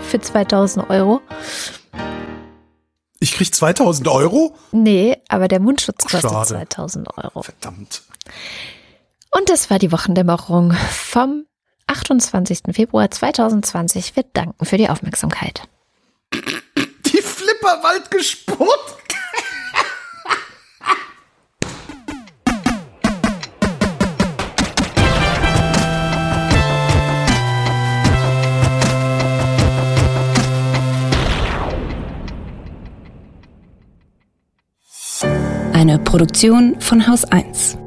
Für 2000 Euro. Ich krieg 2000 Euro? Nee, aber der Mundschutz kostet Schade. 2000 Euro. Verdammt. Und das war die Wochendämmerung vom 28. Februar 2020. Wir danken für die Aufmerksamkeit. Die Flipperwald gespurt? Eine Produktion von Haus 1.